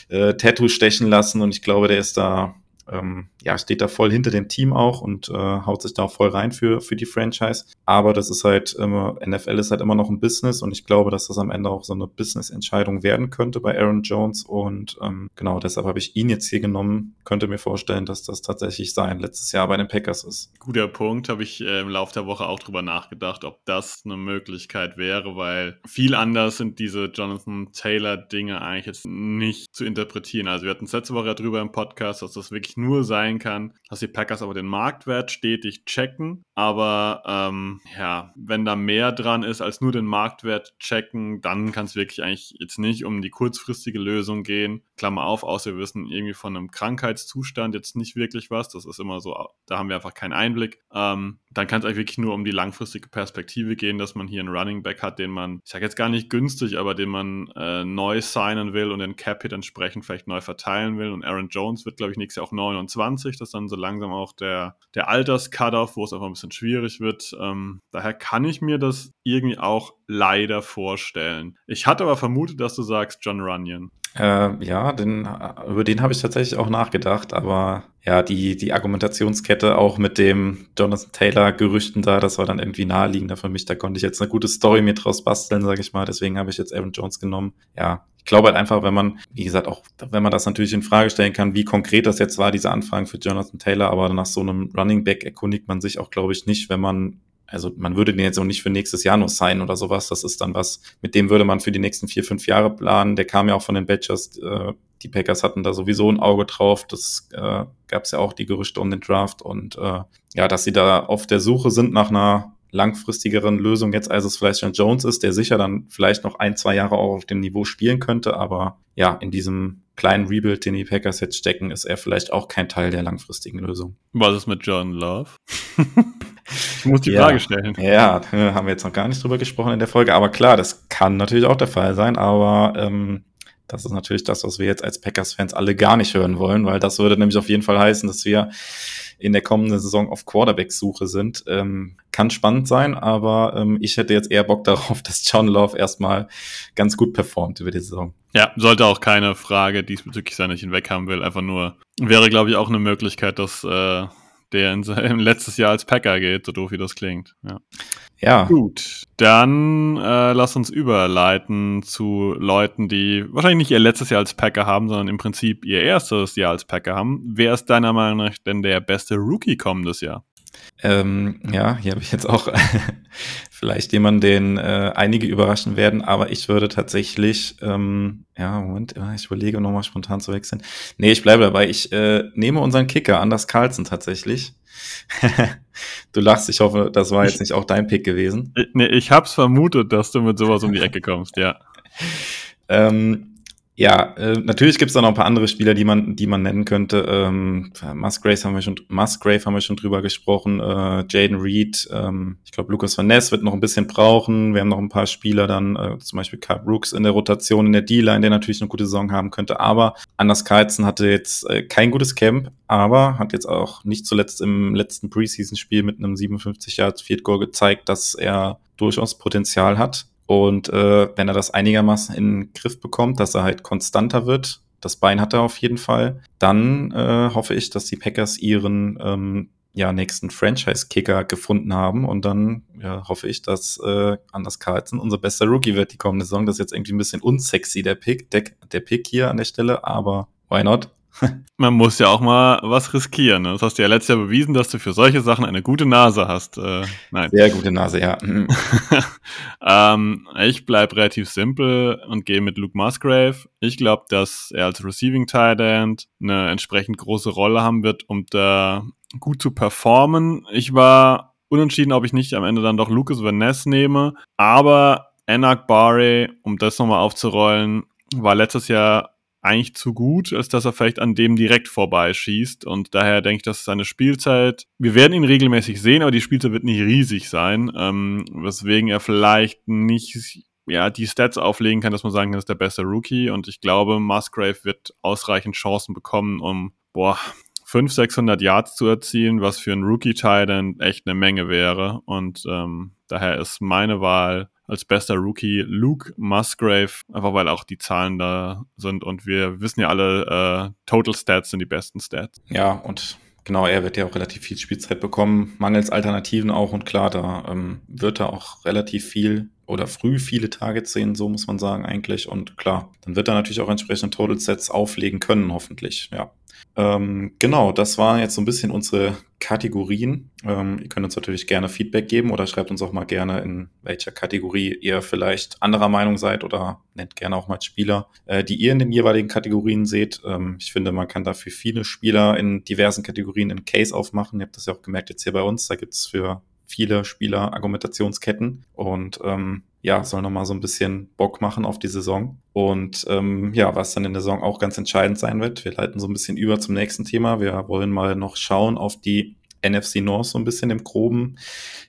äh, Tattoo stechen lassen und ich glaube, der ist da ähm, ja, steht da voll hinter dem Team auch und äh, haut sich da voll rein für, für die Franchise. Aber das ist halt immer, NFL ist halt immer noch ein Business und ich glaube, dass das am Ende auch so eine Business-Entscheidung werden könnte bei Aaron Jones. Und ähm, genau, deshalb habe ich ihn jetzt hier genommen. Könnte mir vorstellen, dass das tatsächlich sein letztes Jahr bei den Packers ist. Guter Punkt, habe ich äh, im Laufe der Woche auch drüber nachgedacht, ob das eine Möglichkeit wäre, weil viel anders sind diese Jonathan Taylor-Dinge eigentlich jetzt nicht zu interpretieren. Also wir hatten es letzte Woche ja drüber im Podcast, dass das wirklich nur sein kann, dass die Packers aber den Marktwert stetig checken. Aber ähm, ja, wenn da mehr dran ist als nur den Marktwert checken, dann kann es wirklich eigentlich jetzt nicht um die kurzfristige Lösung gehen. Klammer auf, außer wir wissen irgendwie von einem Krankheitszustand jetzt nicht wirklich was. Das ist immer so, da haben wir einfach keinen Einblick. Ähm, dann kann es eigentlich wirklich nur um die langfristige Perspektive gehen, dass man hier einen Running Back hat, den man, ich sage jetzt gar nicht günstig, aber den man äh, neu signen will und den Cap-Hit entsprechend vielleicht neu verteilen will. Und Aaron Jones wird, glaube ich, nächstes Jahr auch 29. Das ist dann so langsam auch der, der Alters-Cut-Off, wo es einfach ein bisschen schwierig wird. Ähm, daher kann ich mir das irgendwie auch leider vorstellen. Ich hatte aber vermutet, dass du sagst John Runyon. Äh, ja, den, über den habe ich tatsächlich auch nachgedacht, aber ja, die, die Argumentationskette auch mit dem Jonathan Taylor-Gerüchten da, das war dann irgendwie naheliegender für mich. Da konnte ich jetzt eine gute Story mir draus basteln, sage ich mal. Deswegen habe ich jetzt Aaron Jones genommen. Ja, ich glaube halt einfach, wenn man, wie gesagt, auch wenn man das natürlich in Frage stellen kann, wie konkret das jetzt war, diese Anfragen für Jonathan Taylor, aber nach so einem Running Back erkundigt man sich auch, glaube ich, nicht, wenn man also man würde den jetzt auch nicht für nächstes Jahr nur sein oder sowas. Das ist dann was, mit dem würde man für die nächsten vier, fünf Jahre planen. Der kam ja auch von den Badgers. Äh, die Packers hatten da sowieso ein Auge drauf. Das äh, gab es ja auch die Gerüchte um den Draft. Und äh, ja, dass sie da auf der Suche sind nach einer langfristigeren Lösung jetzt, als es vielleicht schon Jones ist, der sicher dann vielleicht noch ein, zwei Jahre auch auf dem Niveau spielen könnte. Aber ja, in diesem kleinen Rebuild, den die Packers jetzt stecken, ist er vielleicht auch kein Teil der langfristigen Lösung. Was ist mit John Love? ich muss die ja, Frage stellen. Ja, haben wir jetzt noch gar nicht drüber gesprochen in der Folge. Aber klar, das kann natürlich auch der Fall sein. Aber ähm, das ist natürlich das, was wir jetzt als Packers-Fans alle gar nicht hören wollen, weil das würde nämlich auf jeden Fall heißen, dass wir in der kommenden Saison auf Quarterback-Suche sind. Ähm, kann spannend sein, aber ähm, ich hätte jetzt eher Bock darauf, dass John Love erstmal ganz gut performt über die Saison. Ja, sollte auch keine Frage diesbezüglich sein, dass ich ihn weg haben will. Einfach nur, wäre, glaube ich, auch eine Möglichkeit, dass äh, der in seinem letztes Jahr als Packer geht, so doof wie das klingt. Ja. Ja, Gut, dann äh, lass uns überleiten zu Leuten, die wahrscheinlich nicht ihr letztes Jahr als Packer haben, sondern im Prinzip ihr erstes Jahr als Packer haben. Wer ist deiner Meinung nach denn der beste Rookie kommendes Jahr? Ähm, ja, hier habe ich jetzt auch vielleicht jemanden, den äh, einige überraschen werden, aber ich würde tatsächlich, ähm, ja, Moment, ich überlege nochmal spontan zu wechseln. Nee, ich bleibe dabei. Ich äh, nehme unseren Kicker, Anders Carlsen tatsächlich. du lachst, ich hoffe, das war jetzt nicht auch dein Pick gewesen. Ich, nee, ich hab's vermutet, dass du mit sowas um die Ecke kommst, ja. Ähm, ja, äh, natürlich gibt es da noch ein paar andere Spieler, die man, die man nennen könnte. Ähm, Musgrave haben wir schon, Musgrave haben wir schon drüber gesprochen. Äh, Jaden Reed, ähm, ich glaube, Lucas Van Ness wird noch ein bisschen brauchen. Wir haben noch ein paar Spieler dann, äh, zum Beispiel Carl Brooks in der Rotation in der D-Line, der natürlich eine gute Saison haben könnte. Aber Anders Carlson hatte jetzt äh, kein gutes Camp, aber hat jetzt auch nicht zuletzt im letzten Preseason-Spiel mit einem 57 Yards Field Goal gezeigt, dass er durchaus Potenzial hat. Und äh, wenn er das einigermaßen in den Griff bekommt, dass er halt konstanter wird, das Bein hat er auf jeden Fall, dann äh, hoffe ich, dass die Packers ihren ähm, ja, nächsten Franchise-Kicker gefunden haben. Und dann ja, hoffe ich, dass äh, Anders Carlson unser bester Rookie wird die kommende Saison. Das ist jetzt irgendwie ein bisschen unsexy, der Pick, der, der Pick hier an der Stelle, aber why not? Man muss ja auch mal was riskieren. Ne? Das hast du ja letztes Jahr bewiesen, dass du für solche Sachen eine gute Nase hast. Äh, nein. Sehr gute Nase, ja. Mhm. ähm, ich bleib relativ simpel und gehe mit Luke Musgrave. Ich glaube, dass er als Receiving Tight End eine entsprechend große Rolle haben wird, um da gut zu performen. Ich war unentschieden, ob ich nicht am Ende dann doch Lucas Van Ness nehme, aber Anak Barre, um das nochmal aufzurollen, war letztes Jahr eigentlich zu gut, als dass er vielleicht an dem direkt vorbeischießt. Und daher denke ich, dass seine Spielzeit, wir werden ihn regelmäßig sehen, aber die Spielzeit wird nicht riesig sein, ähm, weswegen er vielleicht nicht ja, die Stats auflegen kann, dass man sagen kann, das ist der beste Rookie. Und ich glaube, Musgrave wird ausreichend Chancen bekommen, um, boah, 500, 600 Yards zu erzielen, was für einen Rookie-Titan echt eine Menge wäre. Und ähm, daher ist meine Wahl als bester Rookie Luke Musgrave, einfach weil auch die Zahlen da sind und wir wissen ja alle, äh, Total Stats sind die besten Stats. Ja, und genau, er wird ja auch relativ viel Spielzeit bekommen, mangels Alternativen auch und klar, da ähm, wird er auch relativ viel oder früh viele Targets sehen, so muss man sagen eigentlich und klar, dann wird er natürlich auch entsprechende Total Sets auflegen können, hoffentlich, ja. Ähm, genau, das waren jetzt so ein bisschen unsere Kategorien. Ähm, ihr könnt uns natürlich gerne Feedback geben oder schreibt uns auch mal gerne, in welcher Kategorie ihr vielleicht anderer Meinung seid oder nennt gerne auch mal Spieler, äh, die ihr in den jeweiligen Kategorien seht. Ähm, ich finde, man kann dafür viele Spieler in diversen Kategorien in Case aufmachen. Ihr habt das ja auch gemerkt jetzt hier bei uns. Da gibt's für viele Spieler Argumentationsketten und ähm, ja, soll nochmal so ein bisschen Bock machen auf die Saison. Und ähm, ja, was dann in der Saison auch ganz entscheidend sein wird, wir leiten so ein bisschen über zum nächsten Thema. Wir wollen mal noch schauen auf die NFC North so ein bisschen im Groben,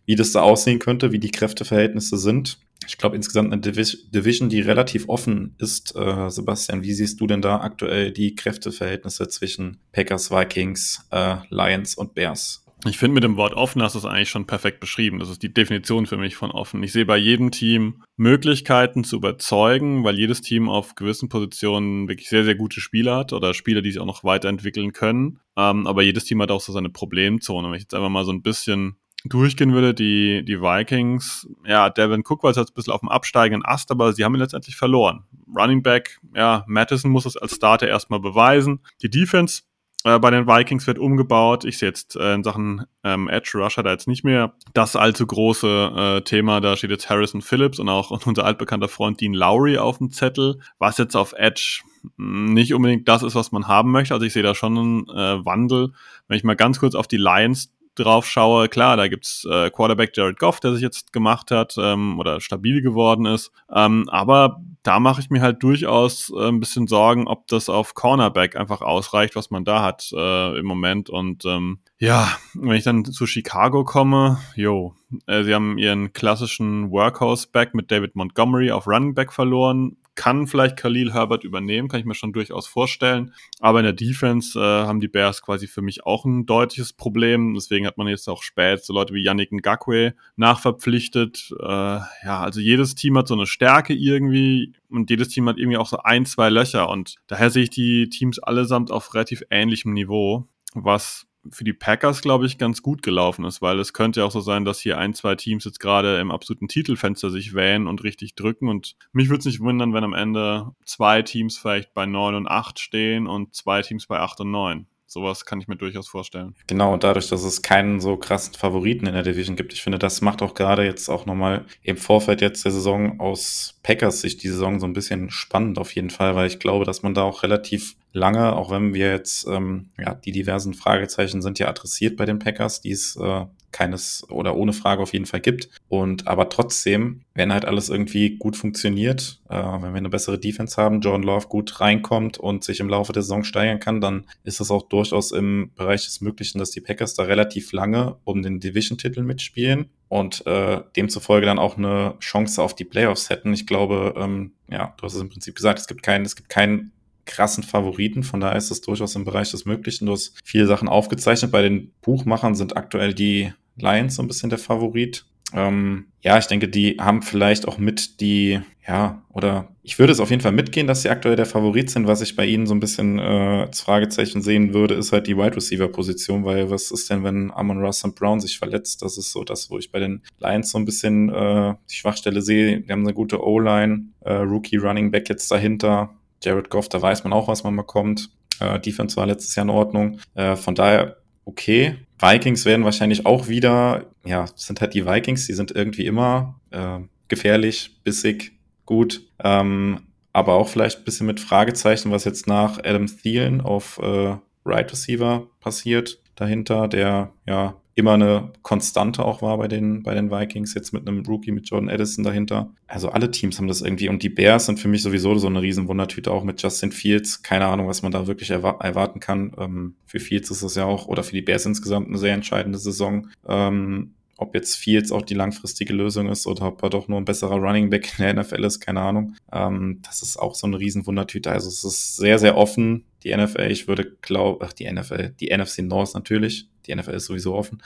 wie das da aussehen könnte, wie die Kräfteverhältnisse sind. Ich glaube insgesamt eine Division, die relativ offen ist. Äh, Sebastian, wie siehst du denn da aktuell die Kräfteverhältnisse zwischen Packers, Vikings, äh, Lions und Bears? Ich finde, mit dem Wort offen hast du es eigentlich schon perfekt beschrieben. Das ist die Definition für mich von offen. Ich sehe bei jedem Team Möglichkeiten zu überzeugen, weil jedes Team auf gewissen Positionen wirklich sehr, sehr gute Spieler hat oder Spieler, die sich auch noch weiterentwickeln können. Ähm, aber jedes Team hat auch so seine Problemzone. Wenn ich jetzt einfach mal so ein bisschen durchgehen würde, die, die Vikings, ja, Devin Cook war jetzt ein bisschen auf dem absteigenden Ast, aber sie haben ihn letztendlich verloren. Running Back, ja, Madison muss es als Starter erstmal beweisen. Die Defense äh, bei den Vikings wird umgebaut. Ich sehe jetzt äh, in Sachen ähm, Edge Rusher da jetzt nicht mehr das allzu große äh, Thema. Da steht jetzt Harrison Phillips und auch unser altbekannter Freund Dean Lowry auf dem Zettel, was jetzt auf Edge hm, nicht unbedingt das ist, was man haben möchte. Also ich sehe da schon einen äh, Wandel. Wenn ich mal ganz kurz auf die Lions drauf schaue, klar, da gibt's äh, Quarterback Jared Goff, der sich jetzt gemacht hat ähm, oder stabil geworden ist. Ähm, aber da mache ich mir halt durchaus äh, ein bisschen Sorgen, ob das auf Cornerback einfach ausreicht, was man da hat äh, im Moment. Und ähm, ja, wenn ich dann zu Chicago komme, jo, äh, sie haben ihren klassischen Workhorse-Back mit David Montgomery auf Running Back verloren kann vielleicht Khalil Herbert übernehmen, kann ich mir schon durchaus vorstellen. Aber in der Defense äh, haben die Bears quasi für mich auch ein deutliches Problem. Deswegen hat man jetzt auch spät so Leute wie Yannick Ngakwe nachverpflichtet. Äh, ja, also jedes Team hat so eine Stärke irgendwie und jedes Team hat irgendwie auch so ein, zwei Löcher. Und daher sehe ich die Teams allesamt auf relativ ähnlichem Niveau, was für die Packers, glaube ich, ganz gut gelaufen ist, weil es könnte ja auch so sein, dass hier ein, zwei Teams jetzt gerade im absoluten Titelfenster sich wähnen und richtig drücken. Und mich würde es nicht wundern, wenn am Ende zwei Teams vielleicht bei 9 und 8 stehen und zwei Teams bei 8 und 9. Sowas kann ich mir durchaus vorstellen. Genau, dadurch, dass es keinen so krassen Favoriten in der Division gibt, ich finde, das macht auch gerade jetzt auch nochmal im Vorfeld jetzt der Saison aus Packers Sicht die Saison so ein bisschen spannend auf jeden Fall, weil ich glaube, dass man da auch relativ lange, auch wenn wir jetzt, ähm, ja, die diversen Fragezeichen sind ja adressiert bei den Packers, die es äh, keines oder ohne Frage auf jeden Fall gibt. Und aber trotzdem, wenn halt alles irgendwie gut funktioniert, äh, wenn wir eine bessere Defense haben, John Love gut reinkommt und sich im Laufe der Saison steigern kann, dann ist es auch durchaus im Bereich des Möglichen, dass die Packers da relativ lange um den Division-Titel mitspielen und äh, demzufolge dann auch eine Chance auf die Playoffs hätten. Ich glaube, ähm, ja, du hast es im Prinzip gesagt, es gibt keinen, es gibt keinen krassen Favoriten. Von daher ist es durchaus im Bereich des Möglichen. Du hast viele Sachen aufgezeichnet. Bei den Buchmachern sind aktuell die Lions so ein bisschen der Favorit. Ähm, ja, ich denke, die haben vielleicht auch mit die, ja, oder ich würde es auf jeden Fall mitgehen, dass sie aktuell der Favorit sind. Was ich bei ihnen so ein bisschen äh, als Fragezeichen sehen würde, ist halt die Wide Receiver Position, weil was ist denn, wenn Amon Russ und Brown sich verletzt? Das ist so das, wo ich bei den Lions so ein bisschen äh, die Schwachstelle sehe. Die haben eine gute O-Line, äh, Rookie Running Back jetzt dahinter. Jared Goff, da weiß man auch, was man bekommt. Äh, Defense war letztes Jahr in Ordnung. Äh, von daher okay. Vikings werden wahrscheinlich auch wieder, ja, sind halt die Vikings, die sind irgendwie immer äh, gefährlich, bissig, gut. Ähm, aber auch vielleicht ein bisschen mit Fragezeichen, was jetzt nach Adam Thielen auf äh, Right Receiver passiert dahinter, der ja immer eine Konstante auch war bei den, bei den Vikings, jetzt mit einem Rookie mit Jordan Addison dahinter. Also alle Teams haben das irgendwie und die Bears sind für mich sowieso so eine riesen Wundertüte, auch mit Justin Fields. Keine Ahnung, was man da wirklich erwa erwarten kann. Ähm, für Fields ist das ja auch, oder für die Bears insgesamt eine sehr entscheidende Saison. Ähm, ob jetzt Fields auch die langfristige Lösung ist oder ob er doch nur ein besserer Running Back in der NFL ist, keine Ahnung. Ähm, das ist auch so eine riesen Wundertüte. Also es ist sehr, sehr offen, die NFL. Ich würde glauben, ach, die NFL, die NFC North natürlich die NFL ist sowieso offen.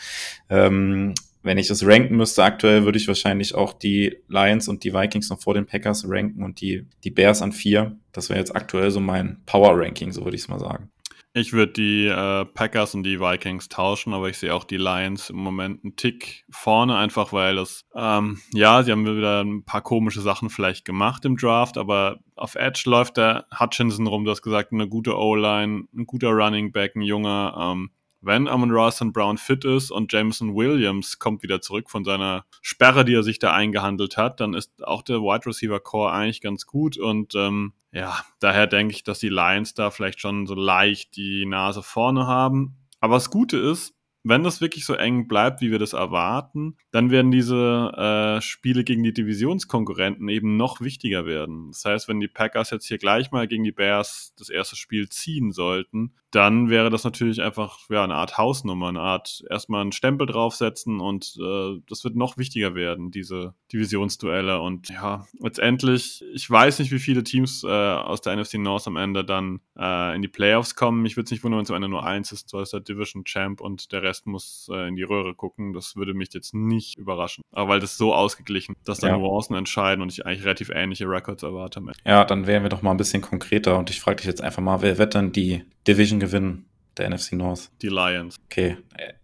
Ähm, wenn ich das ranken müsste aktuell, würde ich wahrscheinlich auch die Lions und die Vikings noch vor den Packers ranken und die, die Bears an vier. Das wäre jetzt aktuell so mein Power-Ranking, so würde ich es mal sagen. Ich würde die äh, Packers und die Vikings tauschen, aber ich sehe auch die Lions im Moment einen Tick vorne, einfach weil das, ähm, ja, sie haben wieder ein paar komische Sachen vielleicht gemacht im Draft, aber auf Edge läuft der Hutchinson rum, du hast gesagt, eine gute O-Line, ein guter Running Back, ein junger, ähm, wenn Amon Ross und Brown fit ist und Jameson Williams kommt wieder zurück von seiner Sperre, die er sich da eingehandelt hat, dann ist auch der Wide Receiver Core eigentlich ganz gut und ähm, ja, daher denke ich, dass die Lions da vielleicht schon so leicht die Nase vorne haben. Aber das Gute ist, wenn das wirklich so eng bleibt, wie wir das erwarten, dann werden diese äh, Spiele gegen die Divisionskonkurrenten eben noch wichtiger werden. Das heißt, wenn die Packers jetzt hier gleich mal gegen die Bears das erste Spiel ziehen sollten, dann wäre das natürlich einfach ja, eine Art Hausnummer, eine Art erstmal einen Stempel draufsetzen und äh, das wird noch wichtiger werden, diese Divisionsduelle. Und ja, letztendlich, ich weiß nicht, wie viele Teams äh, aus der NFC North am Ende dann äh, in die Playoffs kommen. Ich würde es nicht wundern, wenn es am Ende nur eins ist, so ist der Division Champ und der Rest muss äh, in die Röhre gucken. Das würde mich jetzt nicht überraschen. Aber weil das so ausgeglichen, dass da ja. Nuancen entscheiden und ich eigentlich relativ ähnliche Records erwarte. Ja, dann wären wir doch mal ein bisschen konkreter und ich frage dich jetzt einfach mal, wer wird dann die Division gewinnen? Der NFC North. Die Lions. Okay.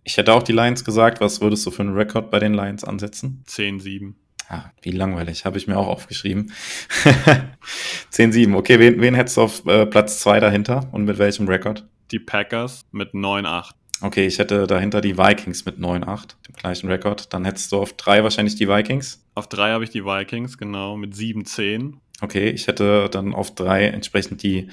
Ich hätte auch die Lions gesagt. Was würdest du für einen Rekord bei den Lions ansetzen? 10-7. Ah, wie langweilig. Habe ich mir auch aufgeschrieben. 10-7. Okay, wen, wen hättest du auf äh, Platz 2 dahinter und mit welchem Rekord? Die Packers mit 9-8. Okay, ich hätte dahinter die Vikings mit 9-8, dem gleichen Rekord. Dann hättest du auf 3 wahrscheinlich die Vikings. Auf 3 habe ich die Vikings, genau, mit 7-10. Okay, ich hätte dann auf 3 entsprechend die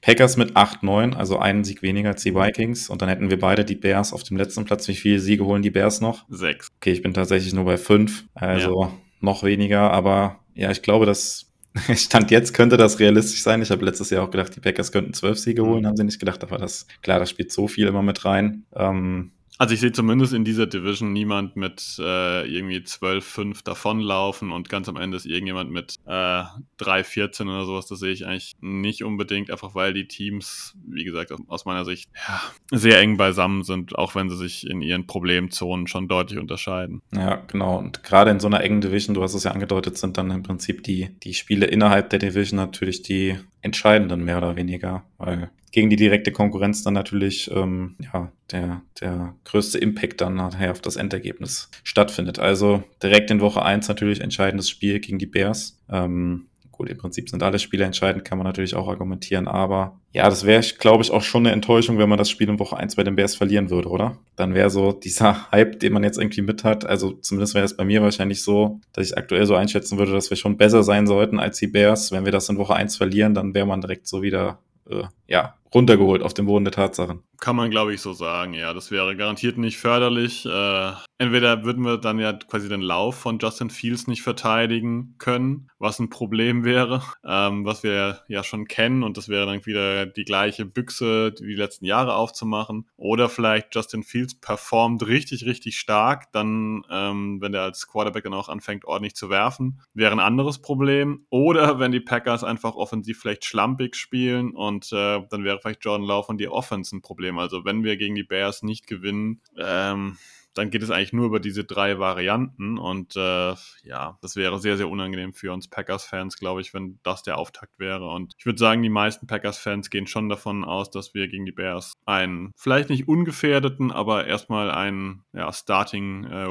Packers mit 8-9, also einen Sieg weniger als die Vikings. Und dann hätten wir beide die Bears auf dem letzten Platz. Wie viele Siege holen die Bears noch? 6. Okay, ich bin tatsächlich nur bei 5, also ja. noch weniger. Aber ja, ich glaube, dass Stand jetzt könnte das realistisch sein. Ich habe letztes Jahr auch gedacht, die Packers könnten zwölf Siege holen, mhm. haben sie nicht gedacht, aber das, klar, das spielt so viel immer mit rein. Ähm, also ich sehe zumindest in dieser Division niemand mit äh, irgendwie 12-5 davonlaufen und ganz am Ende ist irgendjemand mit äh, 3-14 oder sowas. Das sehe ich eigentlich nicht unbedingt, einfach weil die Teams, wie gesagt, aus meiner Sicht ja, sehr eng beisammen sind, auch wenn sie sich in ihren Problemzonen schon deutlich unterscheiden. Ja, genau. Und gerade in so einer engen Division, du hast es ja angedeutet, sind dann im Prinzip die, die Spiele innerhalb der Division natürlich die entscheidenden mehr oder weniger, weil gegen die direkte Konkurrenz dann natürlich ähm, ja, der, der größte Impact dann nachher auf das Endergebnis stattfindet. Also direkt in Woche eins natürlich entscheidendes Spiel gegen die Bears. Ähm, Gut, im Prinzip sind alle Spiele entscheidend, kann man natürlich auch argumentieren, aber ja, das wäre, glaube ich, auch schon eine Enttäuschung, wenn man das Spiel in Woche 1 bei den Bears verlieren würde, oder? Dann wäre so dieser Hype, den man jetzt irgendwie mit hat, also zumindest wäre es bei mir wahrscheinlich so, dass ich aktuell so einschätzen würde, dass wir schon besser sein sollten als die Bears. Wenn wir das in Woche 1 verlieren, dann wäre man direkt so wieder, äh, ja, runtergeholt auf dem Boden der Tatsachen. Kann man, glaube ich, so sagen. Ja, das wäre garantiert nicht förderlich. Äh, entweder würden wir dann ja quasi den Lauf von Justin Fields nicht verteidigen können, was ein Problem wäre, ähm, was wir ja schon kennen und das wäre dann wieder die gleiche Büchse wie die letzten Jahre aufzumachen. Oder vielleicht Justin Fields performt richtig, richtig stark, dann, ähm, wenn der als Quarterback dann auch anfängt, ordentlich zu werfen, wäre ein anderes Problem. Oder wenn die Packers einfach offensiv vielleicht schlampig spielen und äh, dann wäre vielleicht Jordan Love und die Offense ein Problem. Also wenn wir gegen die Bears nicht gewinnen, ähm, dann geht es eigentlich nur über diese drei Varianten und äh, ja, das wäre sehr, sehr unangenehm für uns Packers-Fans, glaube ich, wenn das der Auftakt wäre. Und ich würde sagen, die meisten Packers-Fans gehen schon davon aus, dass wir gegen die Bears einen vielleicht nicht ungefährdeten, aber erstmal einen ja, Starting äh,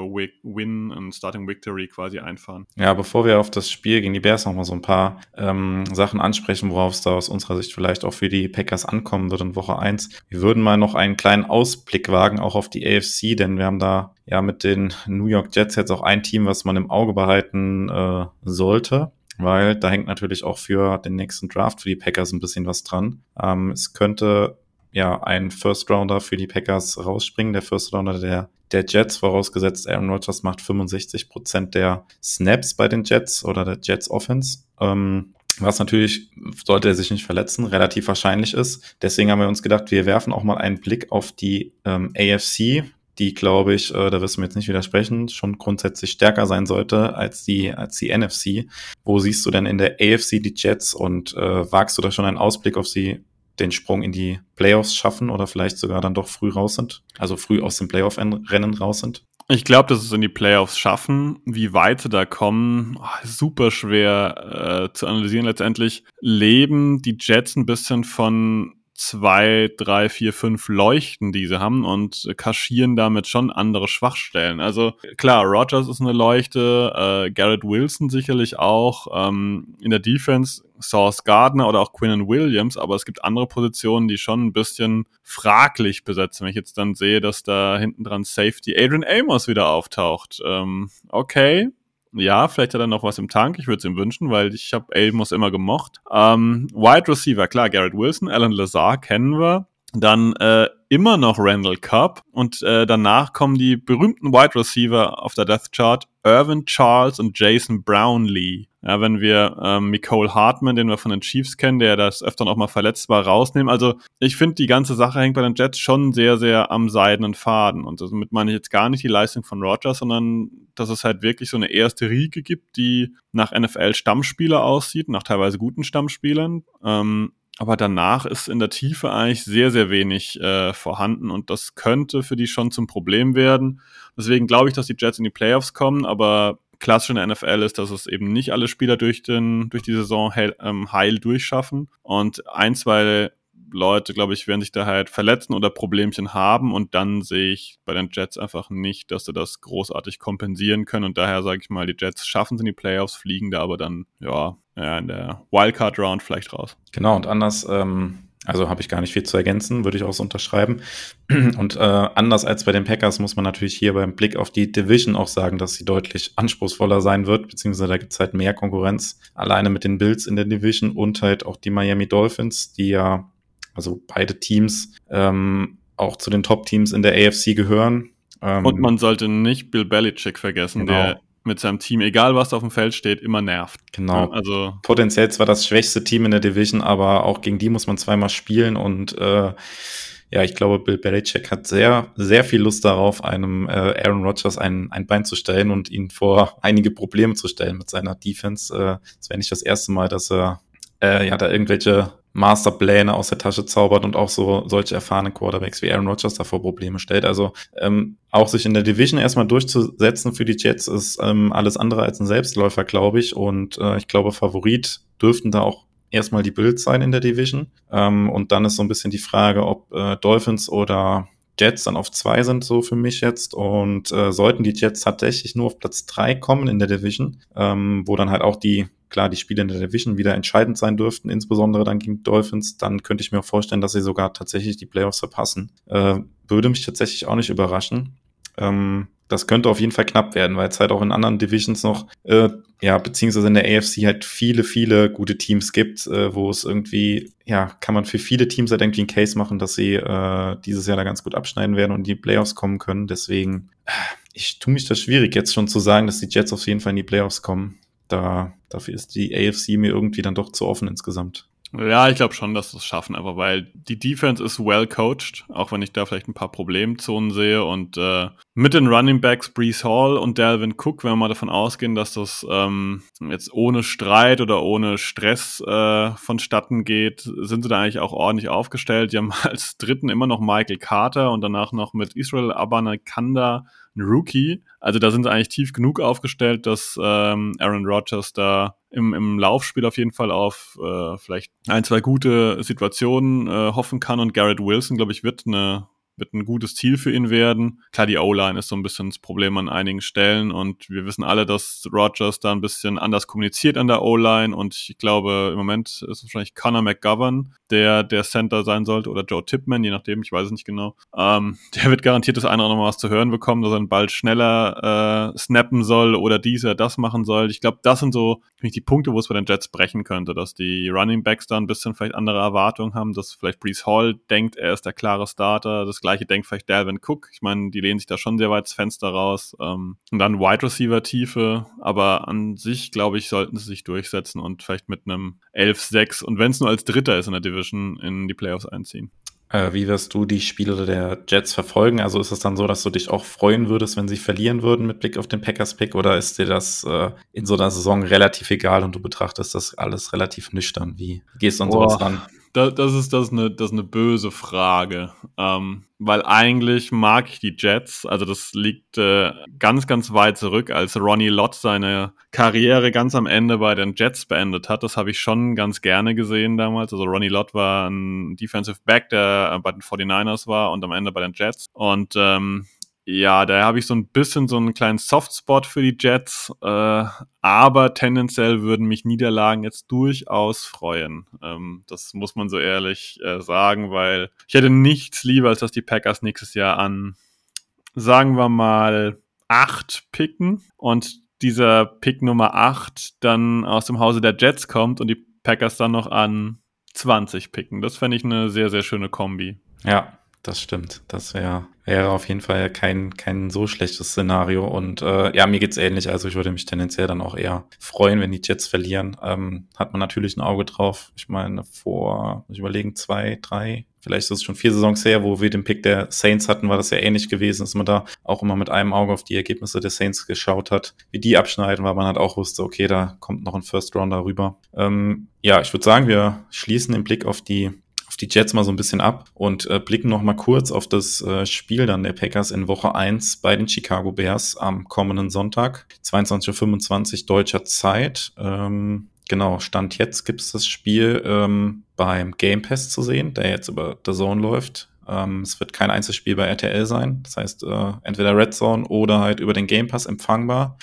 einen Starting Victory quasi einfahren. Ja, bevor wir auf das Spiel gegen die Bears nochmal so ein paar ähm, Sachen ansprechen, worauf es da aus unserer Sicht vielleicht auch für die Packers ankommen wird in Woche 1. Wir würden mal noch einen kleinen Ausblick wagen, auch auf die AFC, denn wir haben da ja mit den New York Jets jetzt auch ein Team, was man im Auge behalten äh, sollte weil da hängt natürlich auch für den nächsten Draft für die Packers ein bisschen was dran. Ähm, es könnte ja ein First Rounder für die Packers rausspringen, der First Rounder der, der Jets, vorausgesetzt Aaron Rodgers macht 65 Prozent der Snaps bei den Jets oder der Jets Offense. Ähm, was natürlich, sollte er sich nicht verletzen, relativ wahrscheinlich ist. Deswegen haben wir uns gedacht, wir werfen auch mal einen Blick auf die ähm, AFC, die, glaube ich, äh, da wirst du mir jetzt nicht widersprechen, schon grundsätzlich stärker sein sollte als die, als die NFC. Wo siehst du denn in der AFC die Jets und äh, wagst du da schon einen Ausblick auf sie, den Sprung in die Playoffs schaffen oder vielleicht sogar dann doch früh raus sind? Also früh aus dem Playoff-Rennen raus sind? Ich glaube, dass es in die Playoffs schaffen. Wie weit sie da kommen, oh, super schwer äh, zu analysieren. Letztendlich leben die Jets ein bisschen von zwei, drei, vier, fünf Leuchten, die sie haben und kaschieren damit schon andere Schwachstellen. Also klar, Rogers ist eine Leuchte, äh, Garrett Wilson sicherlich auch, ähm, in der Defense Source Gardner oder auch Quinnen Williams, aber es gibt andere Positionen, die schon ein bisschen fraglich besetzen. Wenn ich jetzt dann sehe, dass da hinten dran Safety Adrian Amos wieder auftaucht. Ähm, okay, ja, vielleicht hat er noch was im Tank. Ich würde es ihm wünschen, weil ich habe Elmos immer gemocht. Ähm, Wide Receiver, klar, Garrett Wilson, Alan Lazar kennen wir. Dann äh, immer noch Randall Cobb und äh, danach kommen die berühmten Wide Receiver auf der Death Chart, Irvin Charles und Jason Brownlee. Ja, wenn wir ähm, Nicole Hartman, den wir von den Chiefs kennen, der das öfter auch mal verletzt war, rausnehmen. Also ich finde, die ganze Sache hängt bei den Jets schon sehr, sehr am seidenen Faden. Und damit meine ich jetzt gar nicht die Leistung von Rogers, sondern dass es halt wirklich so eine erste Riege gibt, die nach NFL-Stammspieler aussieht, nach teilweise guten Stammspielern. Ähm, aber danach ist in der Tiefe eigentlich sehr, sehr wenig äh, vorhanden und das könnte für die schon zum Problem werden. Deswegen glaube ich, dass die Jets in die Playoffs kommen, aber klassisch in der NFL ist, dass es eben nicht alle Spieler durch, den, durch die Saison heil, ähm, heil durchschaffen und ein, zwei Leute, glaube ich, werden sich da halt verletzen oder Problemchen haben und dann sehe ich bei den Jets einfach nicht, dass sie das großartig kompensieren können und daher sage ich mal, die Jets schaffen es in die Playoffs, fliegen da aber dann, ja, in der Wildcard-Round vielleicht raus. Genau, und anders, ähm, also habe ich gar nicht viel zu ergänzen, würde ich auch so unterschreiben. Und äh, anders als bei den Packers muss man natürlich hier beim Blick auf die Division auch sagen, dass sie deutlich anspruchsvoller sein wird, beziehungsweise da gibt es halt mehr Konkurrenz, alleine mit den Bills in der Division und halt auch die Miami Dolphins, die ja also beide Teams ähm, auch zu den Top-Teams in der AFC gehören. Ähm, und man sollte nicht Bill Belichick vergessen, genau. der mit seinem Team, egal was auf dem Feld steht, immer nervt. Genau. also potenziell zwar das schwächste Team in der Division, aber auch gegen die muss man zweimal spielen und äh, ja, ich glaube, Bill Belichick hat sehr, sehr viel Lust darauf, einem äh, Aaron Rodgers ein, ein Bein zu stellen und ihn vor einige Probleme zu stellen mit seiner Defense. Äh, das wäre nicht das erste Mal, dass er äh, ja da irgendwelche Masterpläne aus der Tasche zaubert und auch so solche erfahrene Quarterbacks wie Aaron Rodgers davor Probleme stellt. Also ähm, auch sich in der Division erstmal durchzusetzen für die Jets ist ähm, alles andere als ein Selbstläufer, glaube ich. Und äh, ich glaube, Favorit dürften da auch erstmal die Bills sein in der Division. Ähm, und dann ist so ein bisschen die Frage, ob äh, Dolphins oder Jets dann auf zwei sind, so für mich jetzt. Und äh, sollten die Jets tatsächlich nur auf Platz drei kommen in der Division, ähm, wo dann halt auch die, klar, die Spiele in der Division wieder entscheidend sein dürften, insbesondere dann gegen Dolphins, dann könnte ich mir auch vorstellen, dass sie sogar tatsächlich die Playoffs verpassen. Äh, würde mich tatsächlich auch nicht überraschen. Ähm, das könnte auf jeden Fall knapp werden, weil es halt auch in anderen Divisions noch, äh, ja, beziehungsweise in der AFC halt viele, viele gute Teams gibt, äh, wo es irgendwie, ja, kann man für viele Teams halt irgendwie einen Case machen, dass sie äh, dieses Jahr da ganz gut abschneiden werden und in die Playoffs kommen können. Deswegen, äh, ich tue mich das schwierig, jetzt schon zu sagen, dass die Jets auf jeden Fall in die Playoffs kommen. Da, dafür ist die AFC mir irgendwie dann doch zu offen insgesamt. Ja, ich glaube schon, dass sie es schaffen, aber weil die Defense ist well coached, auch wenn ich da vielleicht ein paar Problemzonen sehe und äh, mit den Running Backs Brees Hall und Dalvin Cook, wenn wir mal davon ausgehen, dass das ähm, jetzt ohne Streit oder ohne Stress äh, vonstatten geht, sind sie da eigentlich auch ordentlich aufgestellt. Die haben als dritten immer noch Michael Carter und danach noch mit Israel Abanakanda ein Rookie. Also da sind sie eigentlich tief genug aufgestellt, dass ähm, Aaron Rodgers da im, im Laufspiel auf jeden Fall auf äh, vielleicht ein, zwei gute Situationen äh, hoffen kann. Und Garrett Wilson, glaube ich, wird eine wird ein gutes Ziel für ihn werden. Klar, die O-Line ist so ein bisschen das Problem an einigen Stellen und wir wissen alle, dass Rogers da ein bisschen anders kommuniziert an der O-Line und ich glaube, im Moment ist wahrscheinlich Connor McGovern, der der Center sein sollte oder Joe Tipman, je nachdem, ich weiß es nicht genau. Ähm, der wird garantiert das eine oder andere was zu hören bekommen, dass er einen Ball schneller äh, snappen soll oder dies oder das machen soll. Ich glaube, das sind so die Punkte, wo es bei den Jets brechen könnte, dass die Running Backs da ein bisschen vielleicht andere Erwartungen haben, dass vielleicht Brees Hall denkt, er ist der klare Starter, das gleiche denkt vielleicht Dalvin Cook. Ich meine, die lehnen sich da schon sehr weit ins Fenster raus. Ähm, und dann Wide Receiver Tiefe, aber an sich, glaube ich, sollten sie sich durchsetzen und vielleicht mit einem 11-6 und wenn es nur als Dritter ist in der Division in die Playoffs einziehen. Äh, wie wirst du die Spiele der Jets verfolgen? Also ist es dann so, dass du dich auch freuen würdest, wenn sie verlieren würden mit Blick auf den Packers-Pick oder ist dir das äh, in so einer Saison relativ egal und du betrachtest das alles relativ nüchtern? Wie gehst du an sowas ran? Das, das, ist, das, ist eine, das ist eine böse Frage, ähm, weil eigentlich mag ich die Jets. Also das liegt äh, ganz, ganz weit zurück, als Ronnie Lott seine Karriere ganz am Ende bei den Jets beendet hat. Das habe ich schon ganz gerne gesehen damals. Also Ronnie Lott war ein Defensive Back, der bei den 49ers war und am Ende bei den Jets. Und ähm, ja, da habe ich so ein bisschen so einen kleinen Softspot für die Jets, äh, aber tendenziell würden mich Niederlagen jetzt durchaus freuen. Ähm, das muss man so ehrlich äh, sagen, weil ich hätte nichts lieber, als dass die Packers nächstes Jahr an, sagen wir mal, acht picken und dieser Pick Nummer acht dann aus dem Hause der Jets kommt und die Packers dann noch an 20 picken. Das fände ich eine sehr, sehr schöne Kombi. Ja, das stimmt. Das wäre wäre auf jeden Fall kein, kein so schlechtes Szenario. Und äh, ja, mir geht's ähnlich. Also ich würde mich tendenziell dann auch eher freuen, wenn die Jets verlieren. Ähm, hat man natürlich ein Auge drauf. Ich meine, vor, ich überlegen, zwei, drei, vielleicht ist es schon vier Saisons her, wo wir den Pick der Saints hatten, war das ja ähnlich gewesen, dass man da auch immer mit einem Auge auf die Ergebnisse der Saints geschaut hat, wie die abschneiden, weil man halt auch wusste, okay, da kommt noch ein First Rounder rüber. Ähm, ja, ich würde sagen, wir schließen den Blick auf die die Jets mal so ein bisschen ab und äh, blicken noch mal kurz auf das äh, Spiel dann der Packers in Woche 1 bei den Chicago Bears am kommenden Sonntag, 22.25 Uhr deutscher Zeit. Ähm, genau, Stand jetzt gibt es das Spiel ähm, beim Game Pass zu sehen, der jetzt über The Zone läuft. Ähm, es wird kein Einzelspiel bei RTL sein, das heißt äh, entweder Red Zone oder halt über den Game Pass empfangbar.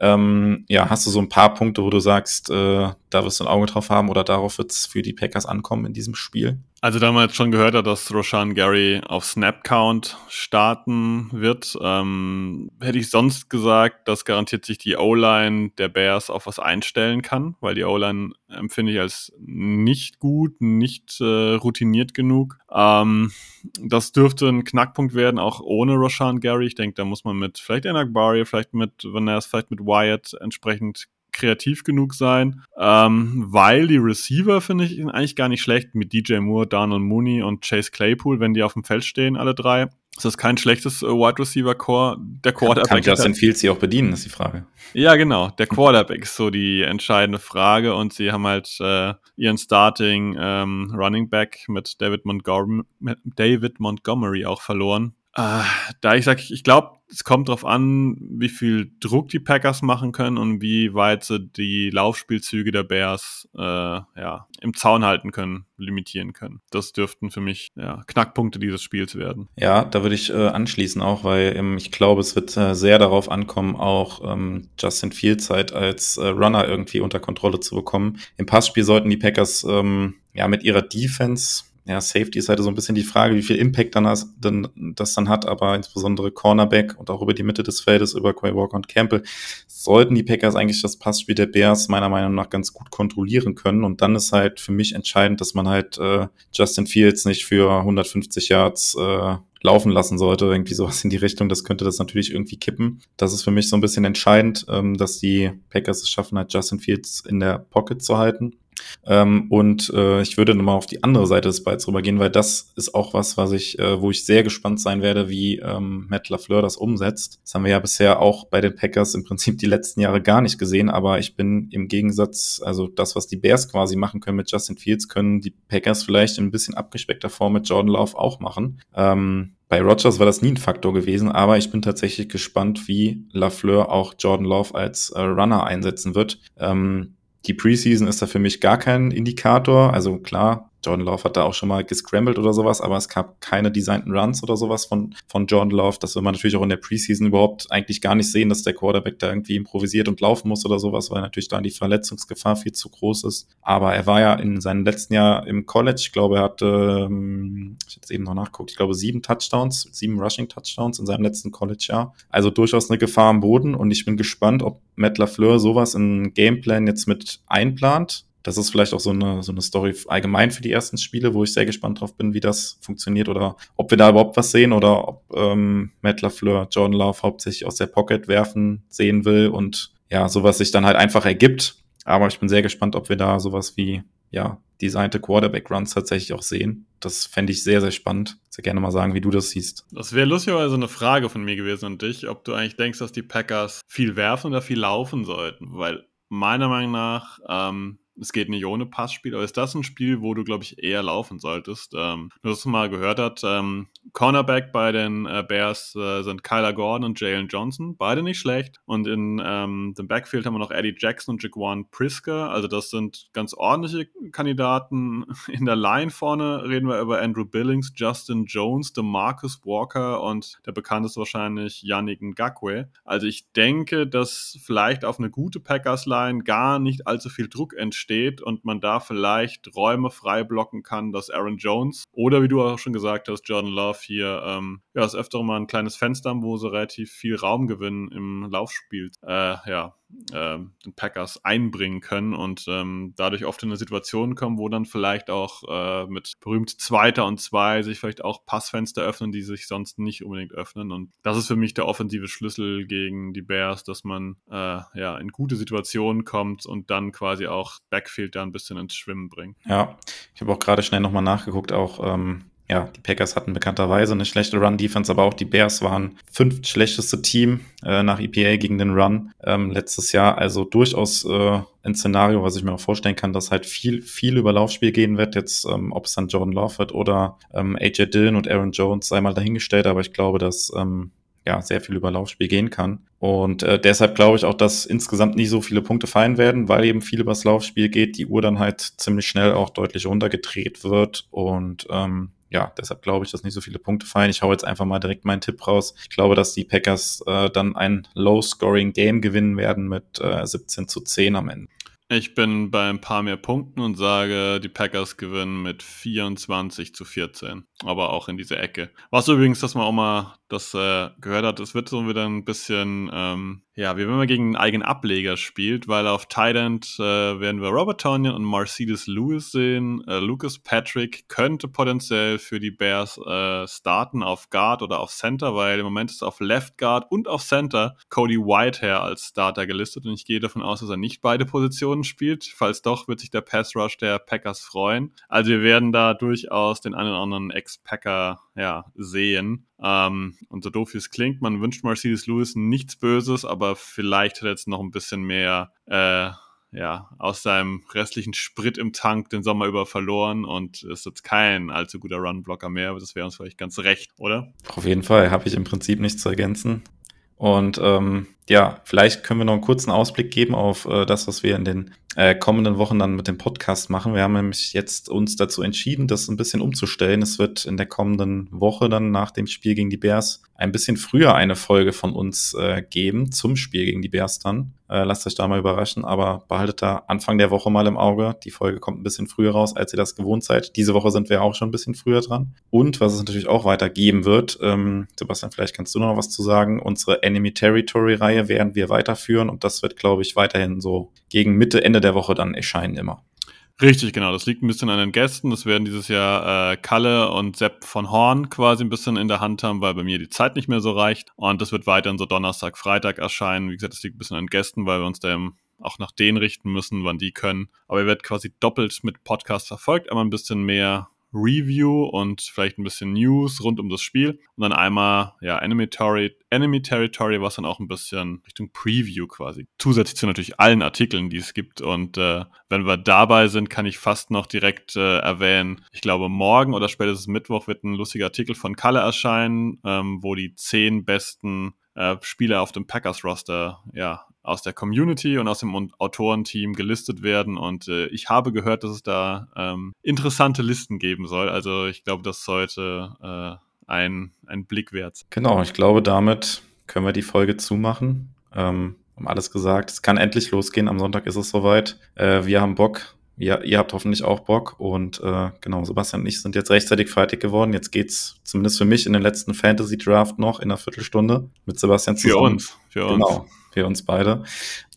Ähm, ja, hast du so ein paar Punkte, wo du sagst, äh, da wirst du ein Auge drauf haben oder darauf wird es für die Packers ankommen in diesem Spiel? Also da man jetzt schon gehört hat, dass Roshan Gary auf Snap-Count starten wird, ähm, hätte ich sonst gesagt, dass garantiert sich die O-Line der Bears auf was einstellen kann, weil die O-Line empfinde ich als nicht gut, nicht äh, routiniert genug. Ähm, das dürfte ein Knackpunkt werden, auch ohne Roshan Gary. Ich denke, da muss man mit vielleicht Enak Barry, vielleicht mit Vanessa, vielleicht mit Wyatt entsprechend kreativ genug sein, ähm, weil die Receiver finde ich eigentlich gar nicht schlecht mit DJ Moore, Donald Mooney und Chase Claypool, wenn die auf dem Feld stehen, alle drei. Das ist kein schlechtes äh, Wide Receiver Core. Der Quarterback kann Justin Fields sie auch bedienen, ist die Frage. Ja, genau. Der Quarterback ist so die entscheidende Frage und sie haben halt äh, ihren Starting ähm, Running Back mit David, Montgomery, mit David Montgomery auch verloren. Äh, da ich sage, ich glaube, es kommt darauf an, wie viel Druck die Packers machen können und wie weit sie die Laufspielzüge der Bears äh, ja, im Zaun halten können, limitieren können. Das dürften für mich ja, Knackpunkte dieses Spiels werden. Ja, da würde ich äh, anschließen auch, weil ähm, ich glaube, es wird äh, sehr darauf ankommen, auch ähm, Justin Fields halt als äh, Runner irgendwie unter Kontrolle zu bekommen. Im Passspiel sollten die Packers ähm, ja mit ihrer Defense ja, Safety ist halt so ein bisschen die Frage, wie viel Impact dann das, dann, das dann hat, aber insbesondere Cornerback und auch über die Mitte des Feldes, über Quay Walker und Campbell, sollten die Packers eigentlich das Passspiel der Bears meiner Meinung nach ganz gut kontrollieren können. Und dann ist halt für mich entscheidend, dass man halt äh, Justin Fields nicht für 150 Yards äh, laufen lassen sollte, irgendwie sowas in die Richtung, das könnte das natürlich irgendwie kippen. Das ist für mich so ein bisschen entscheidend, ähm, dass die Packers es schaffen, halt Justin Fields in der Pocket zu halten. Ähm, und äh, ich würde nochmal auf die andere Seite des Balls rübergehen, weil das ist auch was, was ich, äh, wo ich sehr gespannt sein werde, wie ähm, Matt LaFleur das umsetzt. Das haben wir ja bisher auch bei den Packers im Prinzip die letzten Jahre gar nicht gesehen, aber ich bin im Gegensatz, also das, was die Bears quasi machen können mit Justin Fields, können die Packers vielleicht in ein bisschen abgespeckter Form mit Jordan Love auch machen. Ähm, bei Rogers war das nie ein Faktor gewesen, aber ich bin tatsächlich gespannt, wie Lafleur auch Jordan Love als äh, Runner einsetzen wird. Ähm, die Preseason ist da für mich gar kein Indikator. Also klar, Jordan Love hat da auch schon mal gescrambled oder sowas, aber es gab keine designten Runs oder sowas von, von Jordan Love. Das will man natürlich auch in der Preseason überhaupt eigentlich gar nicht sehen, dass der Quarterback da irgendwie improvisiert und laufen muss oder sowas, weil natürlich da die Verletzungsgefahr viel zu groß ist. Aber er war ja in seinem letzten Jahr im College, ich glaube, er hatte, ähm, ich habe jetzt eben noch nachgeguckt, ich glaube sieben Touchdowns, sieben Rushing Touchdowns in seinem letzten College-Jahr. Also durchaus eine Gefahr am Boden und ich bin gespannt, ob Matt LaFleur sowas in Gameplan jetzt mit einplant das ist vielleicht auch so eine, so eine Story allgemein für die ersten Spiele, wo ich sehr gespannt drauf bin, wie das funktioniert oder ob wir da überhaupt was sehen oder ob ähm, Matt LaFleur Jordan Love hauptsächlich aus der Pocket werfen sehen will und ja, sowas sich dann halt einfach ergibt. Aber ich bin sehr gespannt, ob wir da sowas wie, ja, designte Quarterback-Runs tatsächlich auch sehen. Das fände ich sehr, sehr spannend. Sehr gerne mal sagen, wie du das siehst. Das wäre lustigerweise eine Frage von mir gewesen an dich, ob du eigentlich denkst, dass die Packers viel werfen oder viel laufen sollten. Weil meiner Meinung nach ähm, es geht nicht ohne Passspiel, aber ist das ein Spiel, wo du, glaube ich, eher laufen solltest? Ähm, du hast es mal gehört hat, ähm, Cornerback bei den äh, Bears äh, sind Kyler Gordon und Jalen Johnson, beide nicht schlecht. Und in ähm, dem Backfield haben wir noch Eddie Jackson und Jaquan Prisker, also das sind ganz ordentliche Kandidaten. In der Line vorne reden wir über Andrew Billings, Justin Jones, DeMarcus Walker und der bekannteste wahrscheinlich Yannick Ngakwe. Also ich denke, dass vielleicht auf eine gute Packers-Line gar nicht allzu viel Druck entsteht steht und man da vielleicht Räume frei blocken kann, dass Aaron Jones oder wie du auch schon gesagt hast, Jordan Love hier ähm, ja, das öfter mal ein kleines Fenster wo sie relativ viel Raum gewinnen im Laufspiel. Äh, ja, äh, den Packers einbringen können und ähm, dadurch oft in eine Situation kommen, wo dann vielleicht auch äh, mit berühmt Zweiter und Zwei sich vielleicht auch Passfenster öffnen, die sich sonst nicht unbedingt öffnen. Und das ist für mich der offensive Schlüssel gegen die Bears, dass man äh, ja in gute Situationen kommt und dann quasi auch Backfield da ein bisschen ins Schwimmen bringt. Ja, ich habe auch gerade schnell nochmal nachgeguckt, auch ähm, ja, die Packers hatten bekannterweise eine schlechte Run-Defense, aber auch die Bears waren fünft schlechteste Team äh, nach EPA gegen den Run ähm, letztes Jahr. Also durchaus äh, ein Szenario, was ich mir auch vorstellen kann, dass halt viel, viel über Laufspiel gehen wird. Jetzt, ähm, ob es dann Jordan Love oder ähm, AJ Dillon und Aaron Jones, sei mal dahingestellt, aber ich glaube, dass ähm, ja, sehr viel über Laufspiel gehen kann. Und äh, deshalb glaube ich auch, dass insgesamt nicht so viele Punkte fallen werden, weil eben viel übers Laufspiel geht, die Uhr dann halt ziemlich schnell auch deutlich runtergedreht wird. Und ähm, ja, deshalb glaube ich, dass nicht so viele Punkte fallen. Ich hau jetzt einfach mal direkt meinen Tipp raus. Ich glaube, dass die Packers äh, dann ein Low-Scoring-Game gewinnen werden mit äh, 17 zu 10 am Ende. Ich bin bei ein paar mehr Punkten und sage, die Packers gewinnen mit 24 zu 14. Aber auch in dieser Ecke. Was übrigens, dass man auch mal das äh, gehört hat, es wird so wieder ein bisschen, ähm, ja, wie wenn man gegen einen eigenen Ableger spielt, weil auf Tight End äh, werden wir Robert Tonyan und Mercedes Lewis sehen. Äh, Lucas Patrick könnte potenziell für die Bears äh, starten auf Guard oder auf Center, weil im Moment ist auf Left Guard und auf Center Cody Whitehair als Starter gelistet und ich gehe davon aus, dass er nicht beide Positionen spielt. Falls doch, wird sich der Pass Rush der Packers freuen. Also wir werden da durchaus den einen oder anderen Ex-Packer ja, sehen. Ähm, und so doof wie es klingt, man wünscht Mercedes Lewis nichts Böses, aber vielleicht hat er jetzt noch ein bisschen mehr, äh, ja, aus seinem restlichen Sprit im Tank den Sommer über verloren und ist jetzt kein allzu guter Runblocker mehr. Das wäre uns vielleicht ganz recht, oder? Auf jeden Fall habe ich im Prinzip nichts zu ergänzen. Und ähm, ja, vielleicht können wir noch einen kurzen Ausblick geben auf äh, das, was wir in den äh, kommenden Wochen dann mit dem Podcast machen. Wir haben nämlich jetzt uns dazu entschieden, das ein bisschen umzustellen. Es wird in der kommenden Woche dann nach dem Spiel gegen die Bears ein bisschen früher eine Folge von uns äh, geben zum Spiel gegen die Bears dann. Äh, lasst euch da mal überraschen, aber behaltet da Anfang der Woche mal im Auge. Die Folge kommt ein bisschen früher raus, als ihr das gewohnt seid. Diese Woche sind wir auch schon ein bisschen früher dran. Und was es natürlich auch weiter geben wird, ähm, Sebastian, vielleicht kannst du noch was zu sagen. Unsere Enemy Territory Reihe werden wir weiterführen und das wird, glaube ich, weiterhin so gegen Mitte, Ende der Woche dann erscheinen immer. Richtig, genau. Das liegt ein bisschen an den Gästen. Das werden dieses Jahr äh, Kalle und Sepp von Horn quasi ein bisschen in der Hand haben, weil bei mir die Zeit nicht mehr so reicht. Und das wird weiterhin so Donnerstag, Freitag erscheinen. Wie gesagt, das liegt ein bisschen an den Gästen, weil wir uns da auch nach denen richten müssen, wann die können. Aber ihr werdet quasi doppelt mit Podcast verfolgt. Einmal ein bisschen mehr Review und vielleicht ein bisschen News rund um das Spiel. Und dann einmal, ja, Enemy, Territory, Enemy Territory, was dann auch ein bisschen Richtung Preview quasi. Zusätzlich zu natürlich allen Artikeln, die es gibt. Und äh, wenn wir dabei sind, kann ich fast noch direkt äh, erwähnen, ich glaube, morgen oder spätestens Mittwoch wird ein lustiger Artikel von Kalle erscheinen, ähm, wo die zehn besten äh, Spieler auf dem Packers-Roster ja, aus der Community und aus dem Autorenteam gelistet werden. Und äh, ich habe gehört, dass es da ähm, interessante Listen geben soll. Also ich glaube, das sollte äh, ein, ein Blick wert sein. Genau, ich glaube, damit können wir die Folge zumachen. Ähm, haben alles gesagt. Es kann endlich losgehen. Am Sonntag ist es soweit. Äh, wir haben Bock. Ja, ihr habt hoffentlich auch Bock und äh, genau, Sebastian und ich sind jetzt rechtzeitig fertig geworden. Jetzt geht's zumindest für mich in den letzten Fantasy Draft noch in einer Viertelstunde mit Sebastian zusammen. Für uns, für uns. Genau, für uns beide.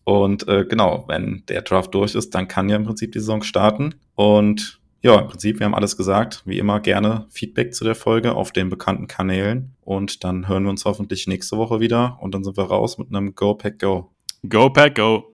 Und äh, genau, wenn der Draft durch ist, dann kann ja im Prinzip die Saison starten. Und ja, im Prinzip, wir haben alles gesagt. Wie immer gerne Feedback zu der Folge auf den bekannten Kanälen. Und dann hören wir uns hoffentlich nächste Woche wieder. Und dann sind wir raus mit einem Go Pack Go. Go Pack Go.